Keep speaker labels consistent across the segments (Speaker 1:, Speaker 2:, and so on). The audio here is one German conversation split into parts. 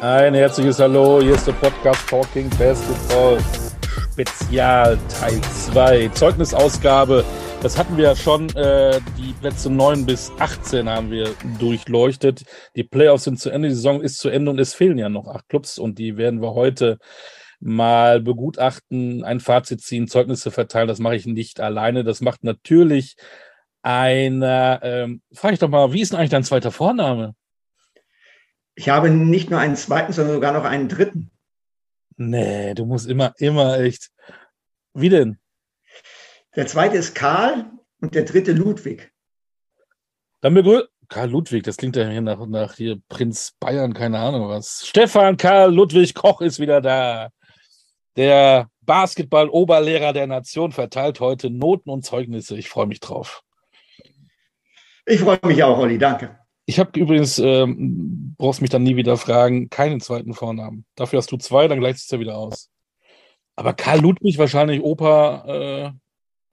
Speaker 1: Ein herzliches Hallo, hier ist der Podcast Talking Basketball Spezial Teil 2, Zeugnisausgabe. Das hatten wir ja schon, äh, die Plätze 9 bis 18 haben wir durchleuchtet. Die Playoffs sind zu Ende, die Saison ist zu Ende und es fehlen ja noch acht Clubs und die werden wir heute mal begutachten, ein Fazit ziehen, Zeugnisse verteilen. Das mache ich nicht alleine. Das macht natürlich einer, ähm, frage ich doch mal, wie ist denn eigentlich dein zweiter Vorname?
Speaker 2: Ich habe nicht nur einen zweiten, sondern sogar noch einen dritten.
Speaker 1: Nee, du musst immer, immer echt. Wie denn?
Speaker 2: Der zweite ist Karl und der dritte Ludwig.
Speaker 1: Dann begrüßen. Karl Ludwig, das klingt ja hier nach, nach hier Prinz Bayern, keine Ahnung was. Stefan Karl Ludwig Koch ist wieder da. Der Basketball-Oberlehrer der Nation verteilt heute Noten und Zeugnisse. Ich freue mich drauf.
Speaker 2: Ich freue mich auch, Olli, danke.
Speaker 1: Ich habe übrigens, ähm, brauchst mich dann nie wieder fragen, keinen zweiten Vornamen. Dafür hast du zwei, dann gleicht es ja wieder aus. Aber Karl Ludwig wahrscheinlich Opa, äh,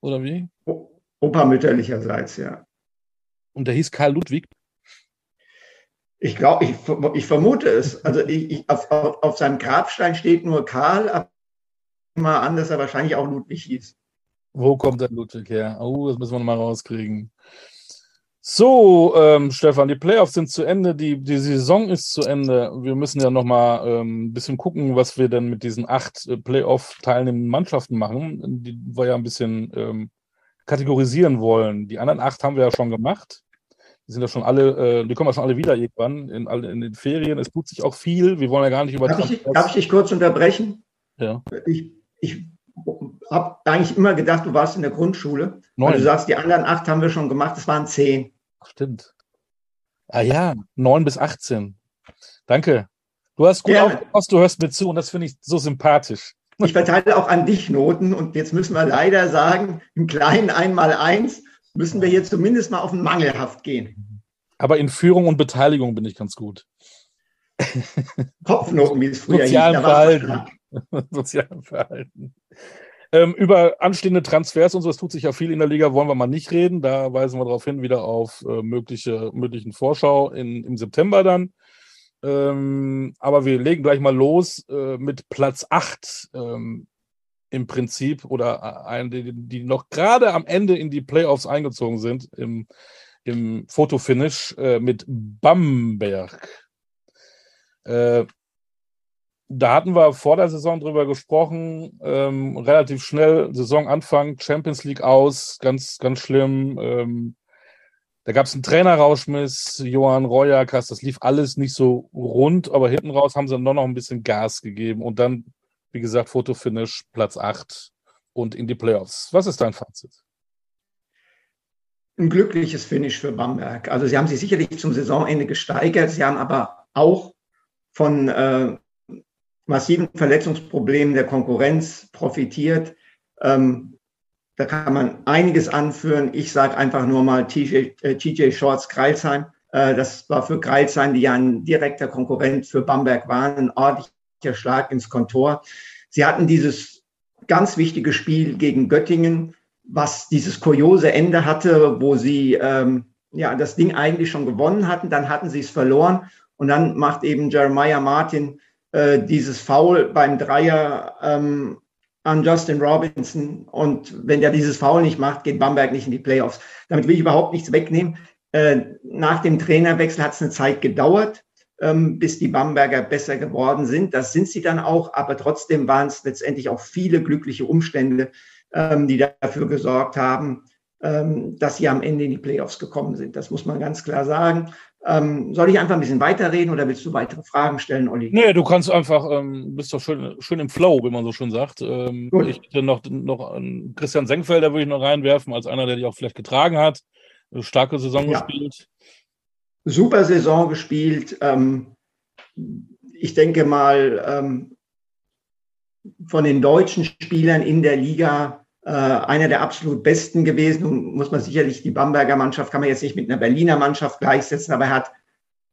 Speaker 1: oder wie?
Speaker 2: Opa mütterlicherseits, ja.
Speaker 1: Und der hieß Karl Ludwig?
Speaker 2: Ich glaube, ich, ich, vermute es. Also ich, ich, auf, auf, auf, seinem Grabstein steht nur Karl, aber mal an, dass er wahrscheinlich auch Ludwig hieß.
Speaker 1: Wo kommt der Ludwig her? Oh, das müssen wir nochmal rauskriegen. So, ähm, Stefan, die Playoffs sind zu Ende, die, die Saison ist zu Ende. Wir müssen ja nochmal ähm, ein bisschen gucken, was wir denn mit diesen acht äh, Playoff-teilnehmenden Mannschaften machen, die wir ja ein bisschen ähm, kategorisieren wollen. Die anderen acht haben wir ja schon gemacht. Die sind ja schon alle, äh, die kommen ja schon alle wieder irgendwann in, in den Ferien. Es tut sich auch viel. Wir wollen ja gar nicht über.
Speaker 2: Darf, ich, darf ich dich kurz unterbrechen?
Speaker 1: Ja.
Speaker 2: Ich, ich habe eigentlich immer gedacht, du warst in der Grundschule. Neun. Weil du sagst, die anderen acht haben wir schon gemacht, es waren zehn.
Speaker 1: Stimmt. Ah ja, neun bis 18. Danke. Du hast gut ja. aufgepasst, du hörst mir zu und das finde ich so sympathisch.
Speaker 2: Ich verteile auch an dich Noten und jetzt müssen wir leider sagen, im kleinen einmal eins müssen wir hier zumindest mal auf den Mangelhaft gehen.
Speaker 1: Aber in Führung und Beteiligung bin ich ganz gut.
Speaker 2: Kopfnoten, wie es früher
Speaker 1: Sozialen hieß. Verhalten. Sozialen Verhalten. Ähm, über anstehende Transfers und so, es tut sich ja viel in der Liga, wollen wir mal nicht reden. Da weisen wir darauf hin, wieder auf äh, mögliche, möglichen Vorschau in, im September dann. Ähm, aber wir legen gleich mal los äh, mit Platz 8 ähm, im Prinzip oder äh, die, die noch gerade am Ende in die Playoffs eingezogen sind im, im Fotofinish äh, mit Bamberg. Äh, da hatten wir vor der Saison drüber gesprochen, ähm, relativ schnell Saisonanfang, Champions League aus, ganz, ganz schlimm. Ähm, da gab es einen Trainerrauschmiss, Johann Royakas, das lief alles nicht so rund, aber hinten raus haben sie dann noch ein bisschen Gas gegeben und dann, wie gesagt, Fotofinish, Platz 8 und in die Playoffs. Was ist dein Fazit?
Speaker 2: Ein glückliches Finish für Bamberg. Also sie haben sich sicherlich zum Saisonende gesteigert, sie haben aber auch von äh, massiven Verletzungsproblemen der Konkurrenz profitiert. Ähm, da kann man einiges anführen. Ich sage einfach nur mal TJ, äh, TJ Shorts Kreilsheim. Äh, das war für Kreilsheim, die ja ein direkter Konkurrent für Bamberg waren, ein ordentlicher Schlag ins Kontor. Sie hatten dieses ganz wichtige Spiel gegen Göttingen, was dieses kuriose Ende hatte, wo sie ähm, ja das Ding eigentlich schon gewonnen hatten, dann hatten sie es verloren und dann macht eben Jeremiah Martin äh, dieses Foul beim Dreier ähm, an Justin Robinson. Und wenn der dieses Foul nicht macht, geht Bamberg nicht in die Playoffs. Damit will ich überhaupt nichts wegnehmen. Äh, nach dem Trainerwechsel hat es eine Zeit gedauert, ähm, bis die Bamberger besser geworden sind. Das sind sie dann auch, aber trotzdem waren es letztendlich auch viele glückliche Umstände, ähm, die dafür gesorgt haben, ähm, dass sie am Ende in die Playoffs gekommen sind. Das muss man ganz klar sagen. Ähm, soll ich einfach ein bisschen weiterreden oder willst du weitere Fragen stellen, Olli?
Speaker 1: Nee, du kannst einfach, ähm, bist doch schön, schön im Flow, wie man so schön sagt. Ähm, ich hätte noch, noch Christian Senkfelder würde ich noch reinwerfen, als einer, der dich auch vielleicht getragen hat. Starke Saison ja. gespielt.
Speaker 2: Super Saison gespielt. Ähm, ich denke mal, ähm, von den deutschen Spielern in der Liga äh, einer der absolut besten gewesen. Und muss man sicherlich die Bamberger Mannschaft kann man jetzt nicht mit einer Berliner Mannschaft gleichsetzen, aber er hat,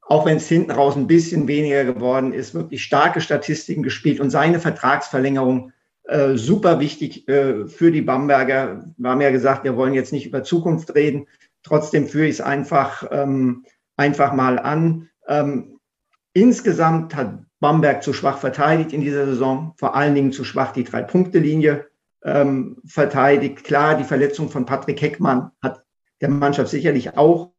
Speaker 2: auch wenn es hinten raus ein bisschen weniger geworden ist, wirklich starke Statistiken gespielt und seine Vertragsverlängerung äh, super wichtig äh, für die Bamberger. Wir haben ja gesagt, wir wollen jetzt nicht über Zukunft reden. Trotzdem führe ich es einfach, ähm, einfach mal an. Ähm, insgesamt hat Bamberg zu schwach verteidigt in dieser Saison, vor allen Dingen zu schwach die Drei-Punkte-Linie ähm, verteidigt. Klar, die Verletzung von Patrick Heckmann hat der Mannschaft sicherlich auch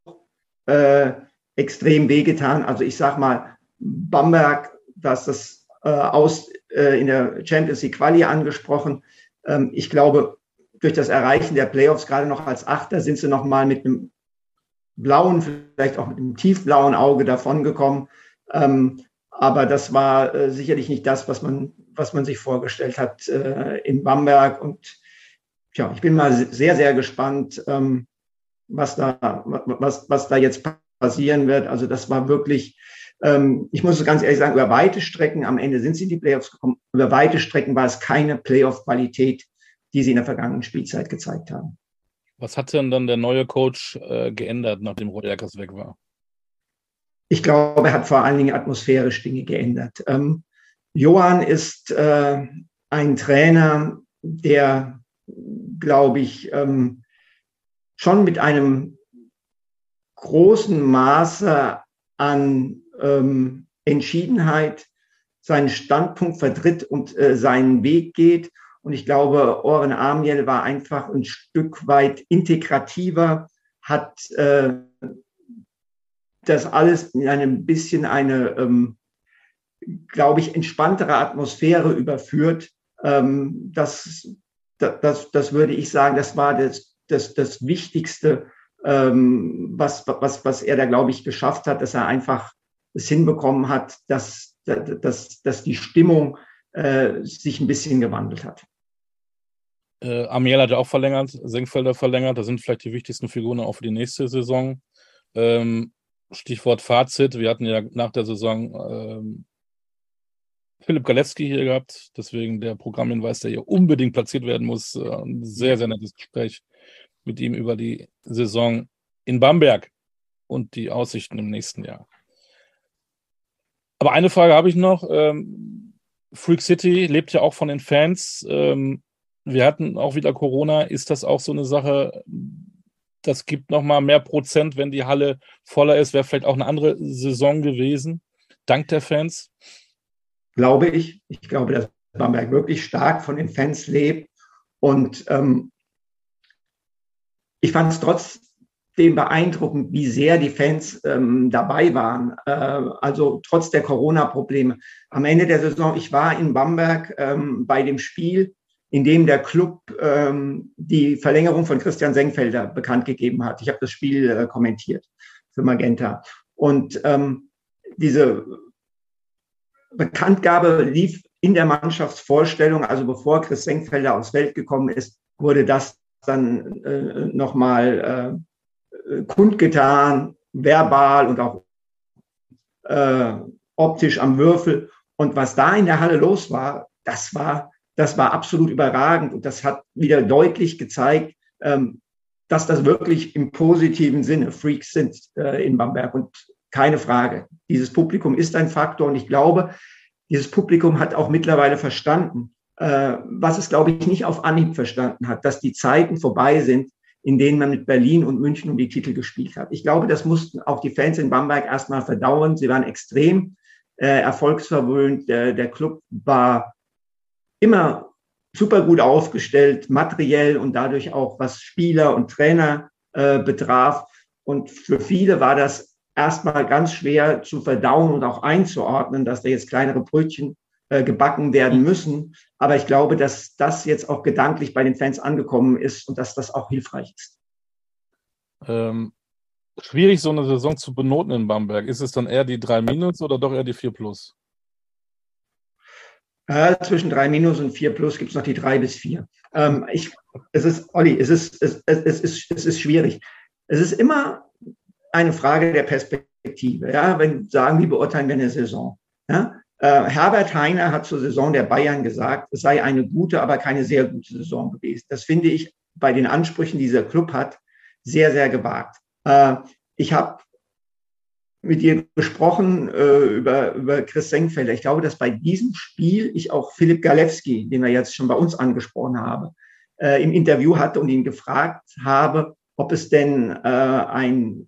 Speaker 2: äh, extrem wehgetan. Also ich sag mal, Bamberg, dass das äh, aus äh, in der Champions League Quali angesprochen. Ähm, ich glaube, durch das Erreichen der Playoffs, gerade noch als Achter, sind sie noch mal mit einem blauen, vielleicht auch mit einem tiefblauen Auge davongekommen. Ähm, aber das war äh, sicherlich nicht das, was man, was man sich vorgestellt hat äh, in Bamberg. Und ja, ich bin mal sehr, sehr gespannt, ähm, was, da, was, was da jetzt passieren wird. Also das war wirklich, ähm, ich muss ganz ehrlich sagen, über weite Strecken, am Ende sind sie in die Playoffs gekommen, über weite Strecken war es keine Playoff-Qualität, die sie in der vergangenen Spielzeit gezeigt haben.
Speaker 1: Was hat denn dann der neue Coach äh, geändert, nachdem Roderkers weg war?
Speaker 2: Ich glaube, er hat vor allen Dingen atmosphärisch Dinge geändert. Ähm, Johann ist äh, ein Trainer, der, glaube ich, ähm, schon mit einem großen Maße an ähm, Entschiedenheit seinen Standpunkt vertritt und äh, seinen Weg geht. Und ich glaube, Oren Amiel war einfach ein Stück weit integrativer, hat äh, das alles in einem bisschen eine, ähm, glaube ich, entspanntere Atmosphäre überführt. Ähm, das, das, das würde ich sagen, das war das, das, das Wichtigste, ähm, was, was, was er da, glaube ich, geschafft hat, dass er einfach es hinbekommen hat, dass, dass, dass die Stimmung äh, sich ein bisschen gewandelt hat.
Speaker 1: Äh, Amiel hat ja auch verlängert, Senkfelder verlängert. Das sind vielleicht die wichtigsten Figuren auch für die nächste Saison. Ähm, Stichwort Fazit. Wir hatten ja nach der Saison ähm, Philipp Galewski hier gehabt. Deswegen der Programmhinweis, der hier unbedingt platziert werden muss. Äh, ein sehr, sehr nettes Gespräch mit ihm über die Saison in Bamberg und die Aussichten im nächsten Jahr. Aber eine Frage habe ich noch. Ähm, Freak City lebt ja auch von den Fans. Ähm, wir hatten auch wieder Corona. Ist das auch so eine Sache, das gibt nochmal mehr Prozent, wenn die Halle voller ist? Wäre vielleicht auch eine andere Saison gewesen, dank der Fans?
Speaker 2: Glaube ich. Ich glaube, dass Bamberg wirklich stark von den Fans lebt. Und ähm, ich fand es trotzdem beeindruckend, wie sehr die Fans ähm, dabei waren. Äh, also trotz der Corona-Probleme. Am Ende der Saison, ich war in Bamberg ähm, bei dem Spiel in dem der Club ähm, die Verlängerung von Christian Senkfelder bekannt gegeben hat. Ich habe das Spiel äh, kommentiert für Magenta. Und ähm, diese Bekanntgabe lief in der Mannschaftsvorstellung, also bevor Chris Senkfelder aufs Feld gekommen ist, wurde das dann äh, nochmal äh, kundgetan, verbal und auch äh, optisch am Würfel. Und was da in der Halle los war, das war das war absolut überragend. Und das hat wieder deutlich gezeigt, ähm, dass das wirklich im positiven Sinne Freaks sind äh, in Bamberg. Und keine Frage. Dieses Publikum ist ein Faktor und ich glaube, dieses Publikum hat auch mittlerweile verstanden, äh, was es, glaube ich, nicht auf Anhieb verstanden hat, dass die Zeiten vorbei sind, in denen man mit Berlin und München um die Titel gespielt hat. Ich glaube, das mussten auch die Fans in Bamberg erstmal verdauern. Sie waren extrem äh, erfolgsverwöhnt. Der, der Club war immer super gut aufgestellt, materiell und dadurch auch was Spieler und Trainer äh, betraf. Und für viele war das erstmal ganz schwer zu verdauen und auch einzuordnen, dass da jetzt kleinere Brötchen äh, gebacken werden müssen. Aber ich glaube, dass das jetzt auch gedanklich bei den Fans angekommen ist und dass das auch hilfreich ist.
Speaker 1: Ähm, schwierig, so eine Saison zu benoten in Bamberg. Ist es dann eher die 3 Minus oder doch eher die 4 Plus?
Speaker 2: Äh, zwischen 3 minus und 4 plus gibt es noch die 3 bis 4. Ähm, ich, es ist, Olli, es ist, es, es, ist, es ist schwierig. Es ist immer eine Frage der Perspektive. Ja, wenn sagen, wie beurteilen wir eine Saison? Ja? Äh, Herbert Heiner hat zur Saison der Bayern gesagt, es sei eine gute, aber keine sehr gute Saison gewesen. Das finde ich bei den Ansprüchen, die dieser Club hat, sehr, sehr gewagt. Äh, ich habe mit dir gesprochen äh, über, über Chris Senkfelder. Ich glaube, dass bei diesem Spiel ich auch Philipp Galewski, den wir jetzt schon bei uns angesprochen haben, äh, im Interview hatte und ihn gefragt habe, ob es denn äh, ein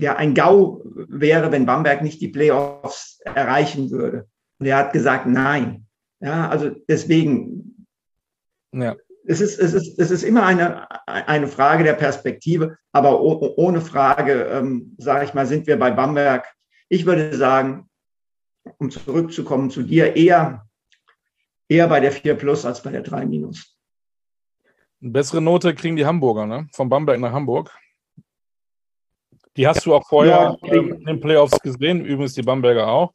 Speaker 2: ja ein GAU wäre, wenn Bamberg nicht die Playoffs erreichen würde. Und er hat gesagt, nein. Ja, also deswegen, ja. es, ist, es, ist, es ist immer eine, eine Frage der Perspektive, aber ohne Frage, ähm, sage ich mal, sind wir bei Bamberg. Ich würde sagen, um zurückzukommen zu dir, eher, eher bei der 4 Plus als bei der 3 Minus.
Speaker 1: Eine bessere Note kriegen die Hamburger, ne? Von Bamberg nach Hamburg. Die hast du auch vorher ja, ähm, in den Playoffs gesehen, übrigens die Bamberger auch.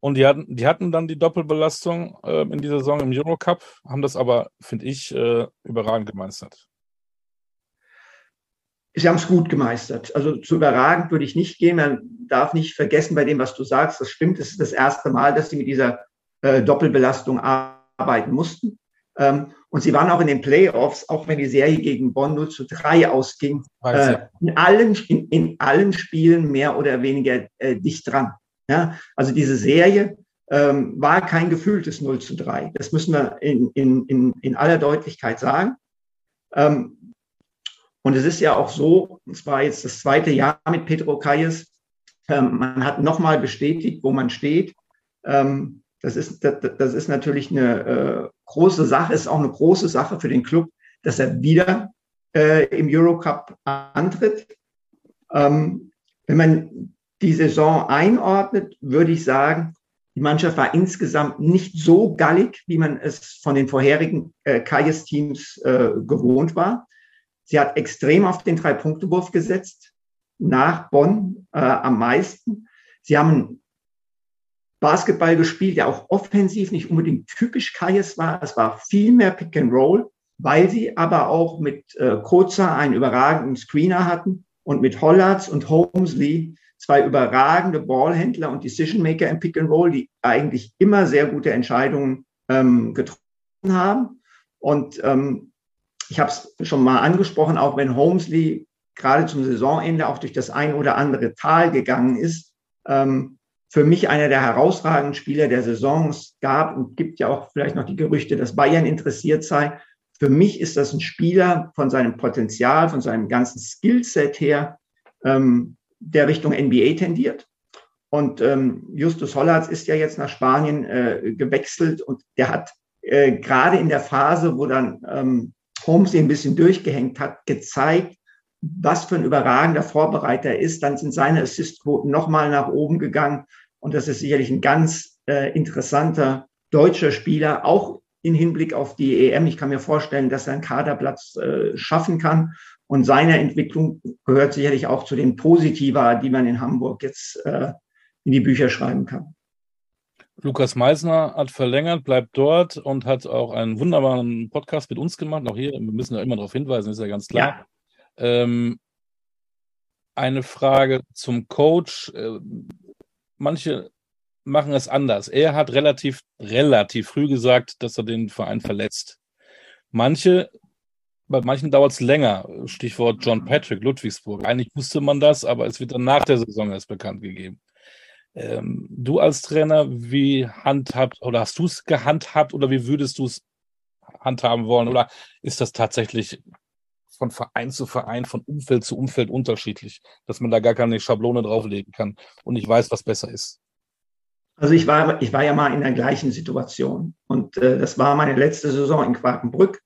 Speaker 1: Und die hatten, die hatten dann die Doppelbelastung äh, in dieser Saison im Eurocup, haben das aber, finde ich, äh, überragend gemeistert.
Speaker 2: Sie haben es gut gemeistert. Also zu überragend würde ich nicht gehen. Man darf nicht vergessen bei dem, was du sagst. Das stimmt. Es ist das erste Mal, dass sie mit dieser äh, Doppelbelastung arbeiten mussten. Ähm, und sie waren auch in den Playoffs, auch wenn die Serie gegen Bonn 0 zu 3 ausging, äh, in, allen, in, in, allen Spielen mehr oder weniger äh, dicht dran. Ja? Also diese Serie ähm, war kein gefühltes 0 zu 3. Das müssen wir in, in, in, in aller Deutlichkeit sagen. Ähm, und es ist ja auch so, es war jetzt das zweite Jahr mit Petro Kayes, ähm, man hat nochmal bestätigt, wo man steht. Ähm, das ist, das, das ist natürlich eine äh, große Sache, ist auch eine große Sache für den Club, dass er wieder äh, im Eurocup antritt. Ähm, wenn man die Saison einordnet, würde ich sagen, die Mannschaft war insgesamt nicht so gallig, wie man es von den vorherigen äh, Kayes-Teams äh, gewohnt war. Sie hat extrem auf den Drei-Punkte-Wurf gesetzt, nach Bonn äh, am meisten. Sie haben Basketball gespielt, der auch offensiv nicht unbedingt typisch Kayes war. Es war viel mehr Pick and Roll, weil sie aber auch mit äh, Koza einen überragenden Screener hatten und mit Hollatz und Holmesley zwei überragende Ballhändler und Decision Maker im Pick and Roll, die eigentlich immer sehr gute Entscheidungen ähm, getroffen haben. Und ähm, ich habe es schon mal angesprochen, auch wenn Holmesley gerade zum Saisonende auch durch das ein oder andere Tal gegangen ist, ähm, für mich einer der herausragenden Spieler der Saison. Es gab und gibt ja auch vielleicht noch die Gerüchte, dass Bayern interessiert sei. Für mich ist das ein Spieler von seinem Potenzial, von seinem ganzen Skillset her, ähm, der Richtung NBA tendiert. Und ähm, Justus Hollatz ist ja jetzt nach Spanien äh, gewechselt und der hat äh, gerade in der Phase, wo dann ähm, Holmes ein bisschen durchgehängt hat, gezeigt, was für ein überragender Vorbereiter ist. Dann sind seine Assistquoten nochmal nach oben gegangen. Und das ist sicherlich ein ganz äh, interessanter deutscher Spieler, auch in Hinblick auf die EM. Ich kann mir vorstellen, dass er einen Kaderplatz äh, schaffen kann. Und seine Entwicklung gehört sicherlich auch zu den Positiva, die man in Hamburg jetzt äh, in die Bücher schreiben kann.
Speaker 1: Lukas Meisner hat verlängert, bleibt dort und hat auch einen wunderbaren Podcast mit uns gemacht. Auch hier, wir müssen ja immer darauf hinweisen, ist ja ganz klar. Ja. Ähm, eine Frage zum Coach. Äh, manche machen es anders. Er hat relativ, relativ früh gesagt, dass er den Verein verletzt. Manche, bei manchen dauert es länger. Stichwort John Patrick, Ludwigsburg. Eigentlich wusste man das, aber es wird dann nach der Saison erst bekannt gegeben. Ähm, du als Trainer, wie handhabt oder hast du es gehandhabt oder wie würdest du es handhaben wollen? Oder ist das tatsächlich von Verein zu Verein, von Umfeld zu Umfeld unterschiedlich, dass man da gar keine Schablone drauflegen kann und nicht weiß, was besser ist.
Speaker 2: Also ich war, ich war ja mal in der gleichen Situation und äh, das war meine letzte Saison in Quakenbrück,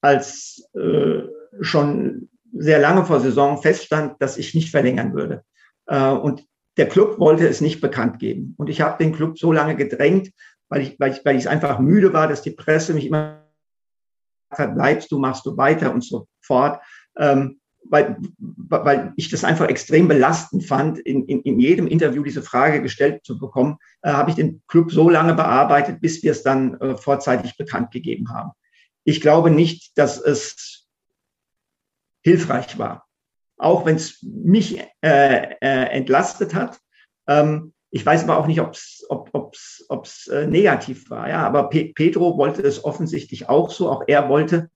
Speaker 2: als äh, schon sehr lange vor Saison feststand, dass ich nicht verlängern würde. Äh, und der Club wollte es nicht bekannt geben. Und ich habe den Club so lange gedrängt, weil ich, weil ich, weil ich einfach müde war, dass die Presse mich immer hat, bleibst du, machst du weiter und so fort. Ähm, weil, weil ich das einfach extrem belastend fand, in, in, in jedem Interview diese Frage gestellt zu bekommen, äh, habe ich den Club so lange bearbeitet, bis wir es dann äh, vorzeitig bekannt gegeben haben. Ich glaube nicht, dass es hilfreich war, auch wenn es mich äh, äh, entlastet hat. Ähm, ich weiß aber auch nicht, ob's, ob es ob's, äh, negativ war. Ja, aber Pe Pedro wollte es offensichtlich auch so. Auch er wollte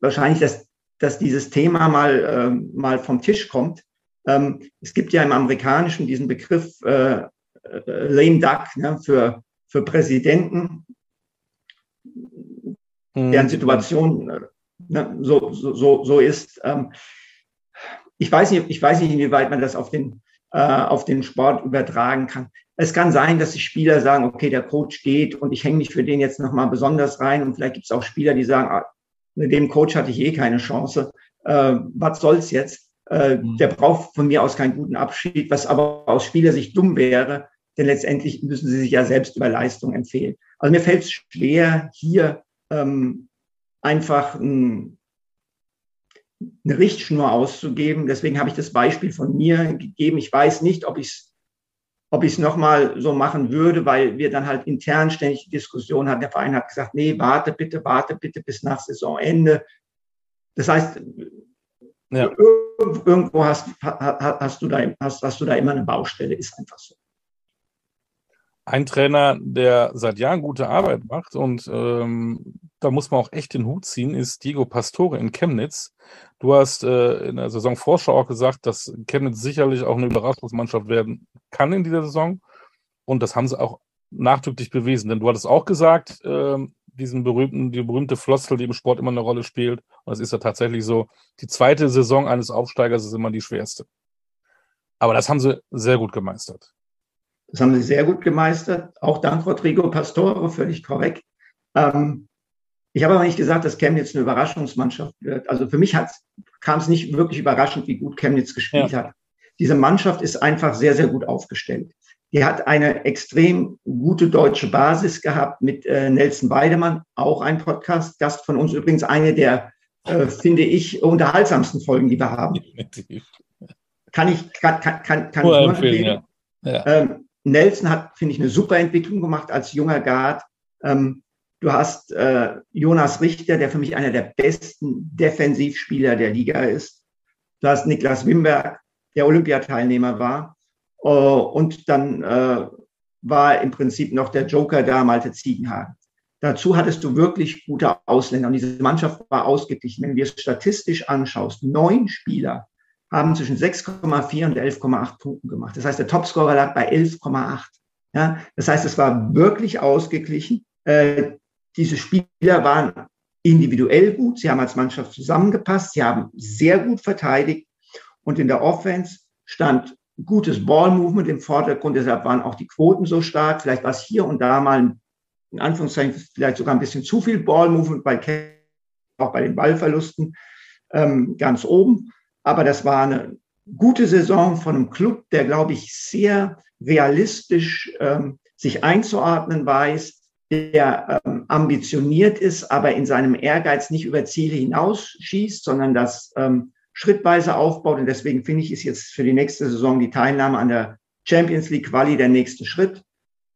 Speaker 2: wahrscheinlich, dass, dass dieses Thema mal, äh, mal vom Tisch kommt. Ähm, es gibt ja im Amerikanischen diesen Begriff äh, äh, lame duck ne, für, für Präsidenten, hm. deren Situation äh, ne, so, so, so ist. Ähm, ich weiß nicht, ich weiß nicht, inwieweit man das auf den, äh, auf den Sport übertragen kann. Es kann sein, dass die Spieler sagen, okay, der Coach geht und ich hänge mich für den jetzt nochmal besonders rein. Und vielleicht gibt es auch Spieler, die sagen, ah, mit dem Coach hatte ich eh keine Chance. Äh, was soll's jetzt? Äh, mhm. Der braucht von mir aus keinen guten Abschied, was aber aus Spielersicht dumm wäre, denn letztendlich müssen sie sich ja selbst über Leistung empfehlen. Also mir fällt es schwer, hier ähm, einfach ein, eine Richtschnur auszugeben. Deswegen habe ich das Beispiel von mir gegeben. Ich weiß nicht, ob ich es ob ich es nochmal so machen würde, weil wir dann halt intern ständig Diskussionen hatten. Der Verein hat gesagt, nee, warte bitte, warte bitte bis nach Saisonende. Das heißt, ja. irgendwo hast, hast, du da, hast, hast du da immer eine Baustelle, ist einfach so.
Speaker 1: Ein Trainer, der seit Jahren gute Arbeit macht und ähm, da muss man auch echt den Hut ziehen, ist Diego Pastore in Chemnitz. Du hast äh, in der Saisonvorschau auch gesagt, dass Chemnitz sicherlich auch eine Überraschungsmannschaft werden kann in dieser Saison. Und das haben sie auch nachdrücklich bewiesen. Denn du hattest auch gesagt, äh, diesen berühmten, die berühmte Floskel, die im Sport immer eine Rolle spielt. Und es ist ja tatsächlich so, die zweite Saison eines Aufsteigers ist immer die schwerste. Aber das haben sie sehr gut gemeistert.
Speaker 2: Das haben sie sehr gut gemeistert. Auch dank Rodrigo Pastore, völlig korrekt. Ähm, ich habe aber nicht gesagt, dass Chemnitz eine Überraschungsmannschaft wird. Also für mich kam es nicht wirklich überraschend, wie gut Chemnitz gespielt ja. hat. Diese Mannschaft ist einfach sehr, sehr gut aufgestellt. Die hat eine extrem gute deutsche Basis gehabt mit äh, Nelson Weidemann, auch ein Podcast-Gast von uns, übrigens eine der, äh, finde ich, unterhaltsamsten Folgen, die wir haben. Kann ich, kann, kann, kann, kann ich nur empfehlen. Ja. Ja. Ähm, Nelson hat, finde ich, eine super Entwicklung gemacht als junger Guard. Ähm, du hast äh, Jonas Richter, der für mich einer der besten Defensivspieler der Liga ist. Du hast Niklas Wimberg, der Olympiateilnehmer war. Äh, und dann äh, war im Prinzip noch der Joker da, Malte Ziegenhagen. Dazu hattest du wirklich gute Ausländer und diese Mannschaft war ausgeglichen. Wenn du es statistisch anschaust, neun Spieler haben zwischen 6,4 und 11,8 Punkten gemacht. Das heißt, der Topscorer lag bei 11,8. Ja, das heißt, es war wirklich ausgeglichen. Äh, diese Spieler waren individuell gut. Sie haben als Mannschaft zusammengepasst. Sie haben sehr gut verteidigt. Und in der Offense stand gutes Ballmovement im Vordergrund. Deshalb waren auch die Quoten so stark. Vielleicht war es hier und da mal in Anführungszeichen vielleicht sogar ein bisschen zu viel Ballmovement bei auch bei den Ballverlusten ähm, ganz oben. Aber das war eine gute Saison von einem Club, der, glaube ich, sehr realistisch ähm, sich einzuordnen weiß, der ähm, ambitioniert ist, aber in seinem Ehrgeiz nicht über Ziele hinausschießt, sondern das ähm, schrittweise aufbaut. Und deswegen finde ich, ist jetzt für die nächste Saison die Teilnahme an der Champions League Quali der nächste Schritt.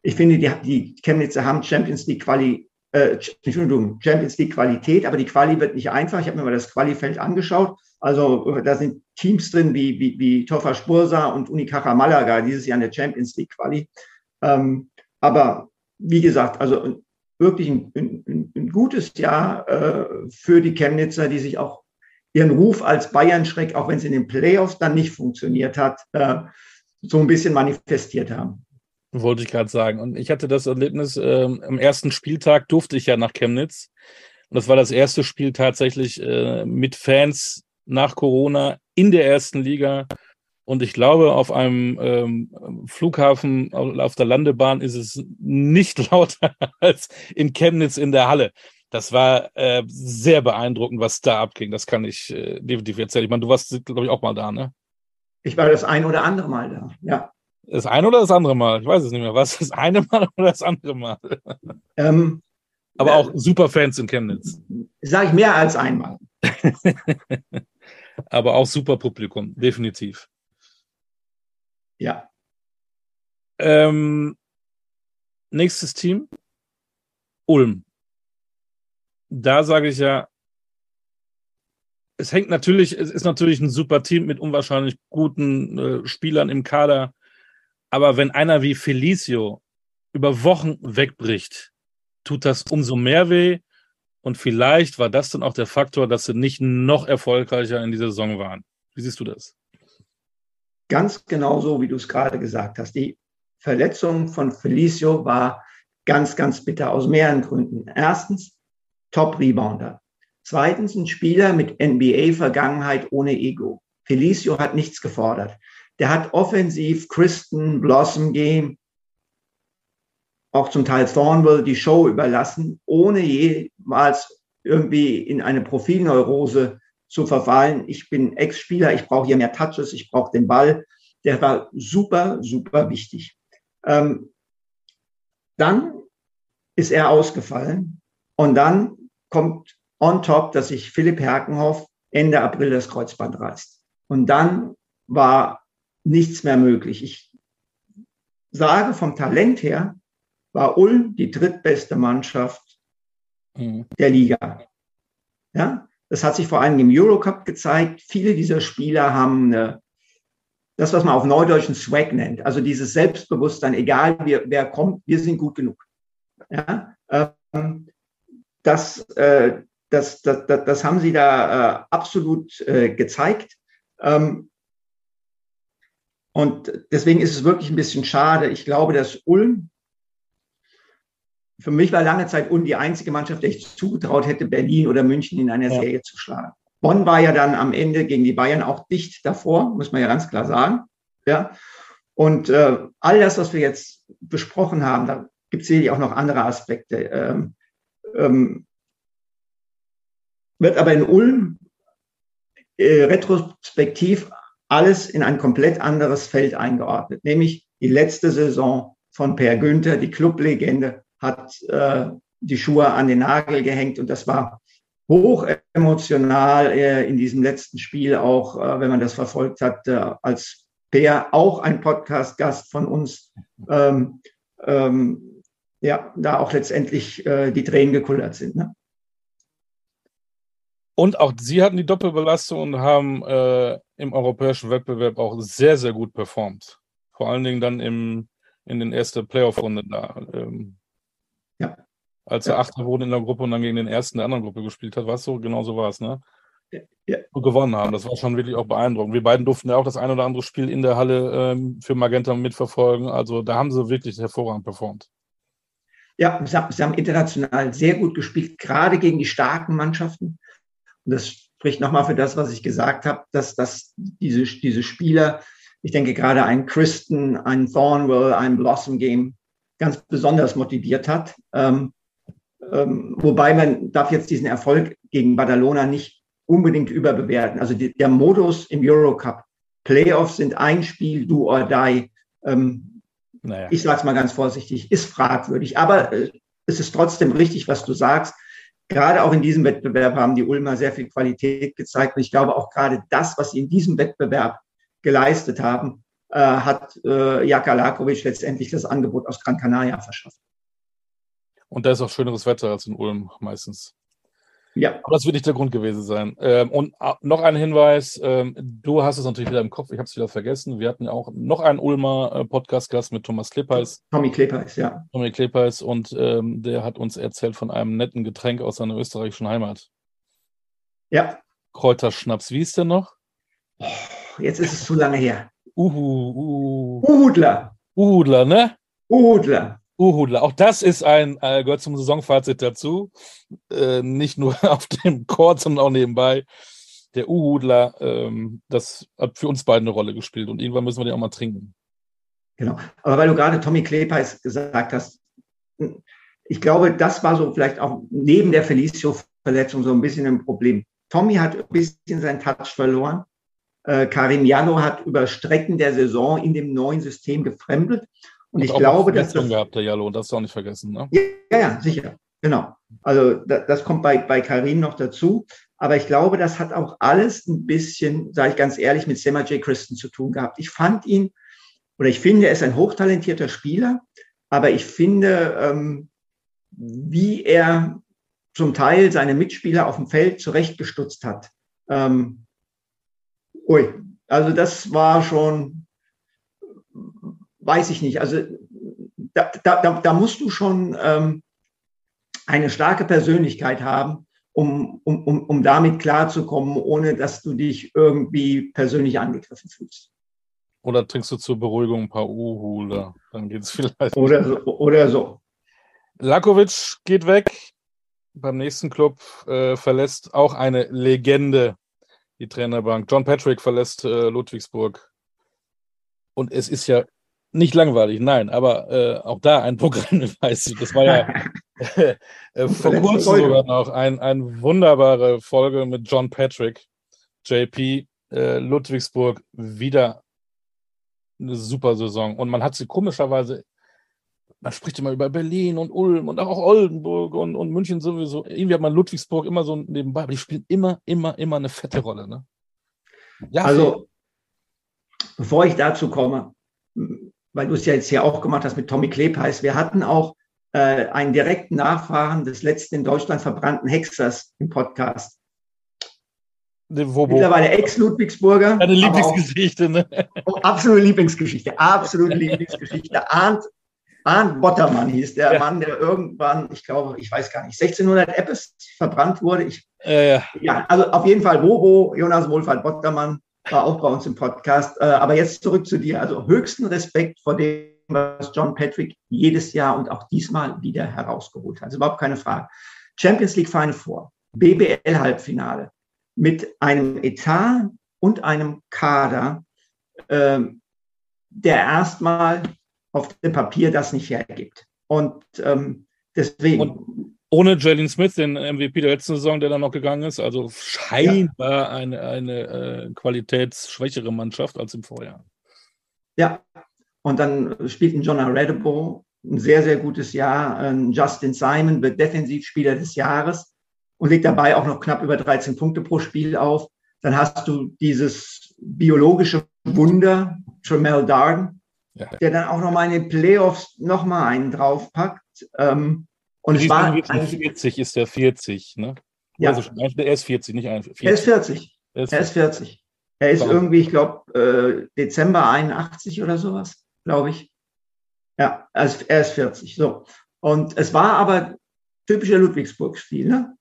Speaker 2: Ich finde, die, die Chemnitzer haben Champions League Quali, äh, Entschuldigung, Champions League Qualität, aber die Quali wird nicht einfach. Ich habe mir mal das Qualifeld angeschaut. Also da sind Teams drin wie, wie, wie Tofa Spursa und Unicaja Malaga dieses Jahr in der Champions League Quali. Ähm, aber wie gesagt, also wirklich ein, ein, ein gutes Jahr äh, für die Chemnitzer, die sich auch ihren Ruf als Bayern-Schreck, auch wenn es in den Playoffs dann nicht funktioniert hat, äh, so ein bisschen manifestiert haben.
Speaker 1: Wollte ich gerade sagen. Und ich hatte das Erlebnis, äh, am ersten Spieltag durfte ich ja nach Chemnitz. Und das war das erste Spiel tatsächlich äh, mit Fans nach Corona in der ersten Liga. Und ich glaube, auf einem ähm, Flughafen, auf der Landebahn ist es nicht lauter als in Chemnitz in der Halle. Das war äh, sehr beeindruckend, was da abging. Das kann ich äh, definitiv erzählen. Ich meine, du warst, glaube ich, auch mal da, ne?
Speaker 2: Ich war das ein oder andere Mal da, ja.
Speaker 1: Das eine oder das andere Mal? Ich weiß es nicht mehr. Was das eine Mal oder das andere Mal? Ähm, Aber auch super Fans in Chemnitz.
Speaker 2: Sage ich mehr als einmal.
Speaker 1: aber auch super Publikum, definitiv.
Speaker 2: Ja.
Speaker 1: Ähm, nächstes Team, Ulm. Da sage ich ja, es hängt natürlich, es ist natürlich ein super Team mit unwahrscheinlich guten äh, Spielern im Kader. Aber wenn einer wie Felicio über Wochen wegbricht, tut das umso mehr weh. Und vielleicht war das dann auch der Faktor, dass sie nicht noch erfolgreicher in dieser Saison waren. Wie siehst du das?
Speaker 2: Ganz genau so, wie du es gerade gesagt hast. Die Verletzung von Felicio war ganz, ganz bitter aus mehreren Gründen. Erstens, Top-Rebounder. Zweitens, ein Spieler mit NBA-Vergangenheit ohne Ego. Felicio hat nichts gefordert. Der hat offensiv Kristen, Blossom Game, auch zum Teil Thornwell die Show überlassen, ohne jemals irgendwie in eine Profilneurose zu verfallen. Ich bin Ex-Spieler, ich brauche hier mehr Touches, ich brauche den Ball. Der war super, super wichtig. Ähm, dann ist er ausgefallen und dann kommt on top, dass sich Philipp Herkenhoff Ende April das Kreuzband reißt. Und dann war nichts mehr möglich. Ich sage vom Talent her, war Ulm die drittbeste Mannschaft mhm. der Liga. Ja, das hat sich vor allem im Eurocup gezeigt. Viele dieser Spieler haben eine, das, was man auf Neudeutschen Swag nennt, also dieses Selbstbewusstsein, egal wer, wer kommt, wir sind gut genug. Ja, ähm, das, äh, das, das, das, das haben sie da äh, absolut äh, gezeigt. Ähm, und deswegen ist es wirklich ein bisschen schade. Ich glaube, dass Ulm, für mich war lange Zeit Ulm die einzige Mannschaft, der ich zugetraut hätte, Berlin oder München in einer ja. Serie zu schlagen. Bonn war ja dann am Ende gegen die Bayern auch dicht davor, muss man ja ganz klar sagen. Ja. Und äh, all das, was wir jetzt besprochen haben, da gibt es sicherlich auch noch andere Aspekte. Ähm, ähm, wird aber in Ulm äh, retrospektiv alles in ein komplett anderes Feld eingeordnet, nämlich die letzte Saison von Per Günther, die Clublegende, hat äh, die Schuhe an den Nagel gehängt und das war hoch emotional äh, in diesem letzten Spiel, auch äh, wenn man das verfolgt hat, äh, als Per, auch ein Podcast-Gast von uns, ähm, ähm, ja, da auch letztendlich äh, die Tränen gekullert sind. Ne?
Speaker 1: Und auch sie hatten die Doppelbelastung und haben äh, im europäischen Wettbewerb auch sehr, sehr gut performt. Vor allen Dingen dann im, in den ersten Playoff-Runden da. Ähm. Als er ja. Achter wurde in der Gruppe und dann gegen den ersten der anderen Gruppe gespielt hat, weißt du, genau so war es, ne? Ja. Und gewonnen haben. Das war schon wirklich auch beeindruckend. Wir beiden durften ja auch das ein oder andere Spiel in der Halle ähm, für Magenta mitverfolgen. Also da haben sie wirklich hervorragend performt.
Speaker 2: Ja, sie haben, sie haben international sehr gut gespielt, gerade gegen die starken Mannschaften. Und das spricht nochmal für das, was ich gesagt habe, dass, dass diese, diese Spieler, ich denke gerade ein Kristen, ein Thornwell, ein Blossom Game ganz besonders motiviert hat. Ähm, ähm, wobei man darf jetzt diesen Erfolg gegen Badalona nicht unbedingt überbewerten. Also die, der Modus im Eurocup, Playoffs sind ein Spiel, do or die. Ähm, naja. ich sage es mal ganz vorsichtig, ist fragwürdig. Aber äh, es ist trotzdem richtig, was du sagst. Gerade auch in diesem Wettbewerb haben die Ulmer sehr viel Qualität gezeigt. Und ich glaube auch gerade das, was sie in diesem Wettbewerb geleistet haben, äh, hat äh, Jaka Lakovic letztendlich das Angebot aus Gran Canaria verschafft.
Speaker 1: Und da ist auch schöneres Wetter als in Ulm meistens. Ja. Aber das wird nicht der Grund gewesen sein. Ähm, und äh, noch ein Hinweis: ähm, Du hast es natürlich wieder im Kopf, ich habe es wieder vergessen. Wir hatten ja auch noch einen Ulmer äh, Podcast-Gast mit Thomas Kleppeis.
Speaker 2: Tommy Kleppeis, ja.
Speaker 1: Tommy Kleppeis und ähm, der hat uns erzählt von einem netten Getränk aus seiner österreichischen Heimat.
Speaker 2: Ja.
Speaker 1: Kräuterschnaps. Wie ist der noch?
Speaker 2: Oh, jetzt ist es zu lange her.
Speaker 1: Uhu, uhu.
Speaker 2: Uhudler.
Speaker 1: Uhudler, ne?
Speaker 2: Uhudler.
Speaker 1: Uhudler. Auch das ist ein, äh, gehört zum Saisonfazit dazu. Äh, nicht nur auf dem Chord, sondern auch nebenbei. Der Uhudler, ähm, das hat für uns beide eine Rolle gespielt und irgendwann müssen wir den auch mal trinken.
Speaker 2: Genau. Aber weil du gerade Tommy Klepeis gesagt hast, ich glaube, das war so vielleicht auch neben der Felicio-Verletzung so ein bisschen ein Problem. Tommy hat ein bisschen seinen Touch verloren. Äh, Karim Jallo hat über Strecken der Saison in dem neuen System gefremdet. Und, und ich glaube, dass
Speaker 1: das gehabt, der Jallo, das ist auch nicht vergessen, ne?
Speaker 2: Ja, ja, sicher. Genau. Also das, das kommt bei, bei Karim noch dazu. Aber ich glaube, das hat auch alles ein bisschen, sage ich ganz ehrlich, mit Sema J. Christen zu tun gehabt. Ich fand ihn, oder ich finde, er ist ein hochtalentierter Spieler, aber ich finde, ähm, wie er zum Teil seine Mitspieler auf dem Feld zurechtgestutzt hat, ähm, Ui, also das war schon, weiß ich nicht. Also da, da, da musst du schon ähm, eine starke Persönlichkeit haben, um, um, um, um damit klarzukommen, ohne dass du dich irgendwie persönlich angegriffen fühlst.
Speaker 1: Oder trinkst du zur Beruhigung ein paar Uhule, dann geht es vielleicht.
Speaker 2: Oder so. Oder so.
Speaker 1: Lakovic geht weg. Beim nächsten Club äh, verlässt auch eine Legende die Trainerbank. John Patrick verlässt äh, Ludwigsburg. Und es ist ja nicht langweilig, nein, aber äh, auch da ein Programm, weiß ich, das war ja äh, vor kurzem sogar noch ein, eine wunderbare Folge mit John Patrick, JP, äh, Ludwigsburg, wieder eine super Saison. Und man hat sie komischerweise, man spricht immer über Berlin und Ulm und auch Oldenburg und, und München sowieso. Irgendwie hat man Ludwigsburg immer so nebenbei, aber die spielen immer, immer, immer eine fette Rolle. Ne?
Speaker 2: Ja, also, bevor ich dazu komme, weil du es ja jetzt hier auch gemacht hast mit Tommy Klebheiß, wir hatten auch äh, einen direkten Nachfahren des letzten in Deutschland verbrannten Hexers im Podcast. Wo, wo? Mittlerweile Ex-Ludwigsburger.
Speaker 1: Eine Lieblingsgeschichte, ne?
Speaker 2: Oh, absolute Lieblingsgeschichte, absolute Lieblingsgeschichte. Arndt, Arndt Bottermann hieß der ja. Mann, der irgendwann, ich glaube, ich weiß gar nicht, 1600 Eppes verbrannt wurde. Ich, ja, ja. ja, also auf jeden Fall Bobo, Jonas Wohlfahrt Bottermann, war auch bei uns im Podcast. Äh, aber jetzt zurück zu dir. Also höchsten Respekt vor dem, was John Patrick jedes Jahr und auch diesmal wieder herausgeholt hat. Also überhaupt keine Frage. Champions League Final Four, BBL Halbfinale mit einem Etat und einem Kader, ähm, der erstmal auf dem Papier das nicht hergibt. Und ähm, deswegen. Und
Speaker 1: ohne Jalen Smith, den MVP der letzten Saison, der dann noch gegangen ist. Also scheinbar ja. eine, eine äh, qualitätsschwächere Mannschaft als im Vorjahr.
Speaker 2: Ja, und dann spielt ein John Redebo ein sehr, sehr gutes Jahr. Justin Simon wird Defensivspieler des Jahres und legt dabei auch noch knapp über 13 Punkte pro Spiel auf. Dann hast du dieses biologische Wunder, Tremel Darden, ja. der dann auch nochmal in den Playoffs nochmal einen draufpackt. Ähm,
Speaker 1: und es war eigentlich 40 ist der 40, ne? Ja. Also, er ist 40, nicht 41.
Speaker 2: Er ist 40. Er ist 40. Er ist, 40. Er ist irgendwie, ich glaube, äh, Dezember 81 oder sowas, glaube ich. Ja, also er ist 40. So. Und es war aber typischer Ludwigsburg-Spiel, ne?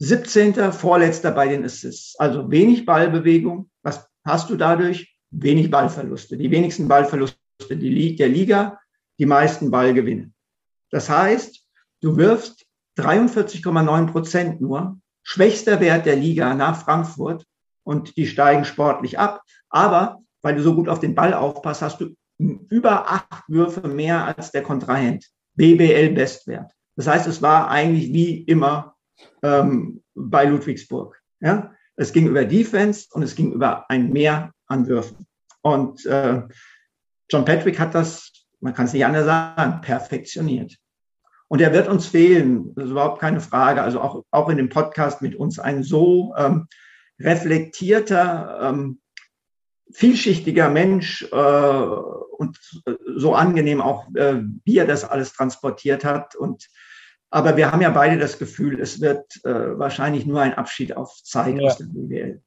Speaker 2: 17. Vorletzter bei den Assists. Also wenig Ballbewegung. Was hast du dadurch? Wenig Ballverluste. Die wenigsten Ballverluste der Liga, die meisten Ballgewinne. Das heißt, Du wirfst 43,9 Prozent nur, schwächster Wert der Liga nach Frankfurt und die steigen sportlich ab. Aber weil du so gut auf den Ball aufpasst, hast du über acht Würfe mehr als der Kontrahent. BBL Bestwert. Das heißt, es war eigentlich wie immer ähm, bei Ludwigsburg. Ja? Es ging über Defense und es ging über ein Mehr an Würfen. Und äh, John Patrick hat das, man kann es nicht anders sagen, perfektioniert. Und er wird uns fehlen, das ist überhaupt keine Frage. Also auch, auch in dem Podcast mit uns ein so ähm, reflektierter, ähm, vielschichtiger Mensch äh, und so angenehm auch, äh, wie er das alles transportiert hat. Und aber wir haben ja beide das Gefühl, es wird äh, wahrscheinlich nur ein Abschied auf Zeit ja. aus der BWL.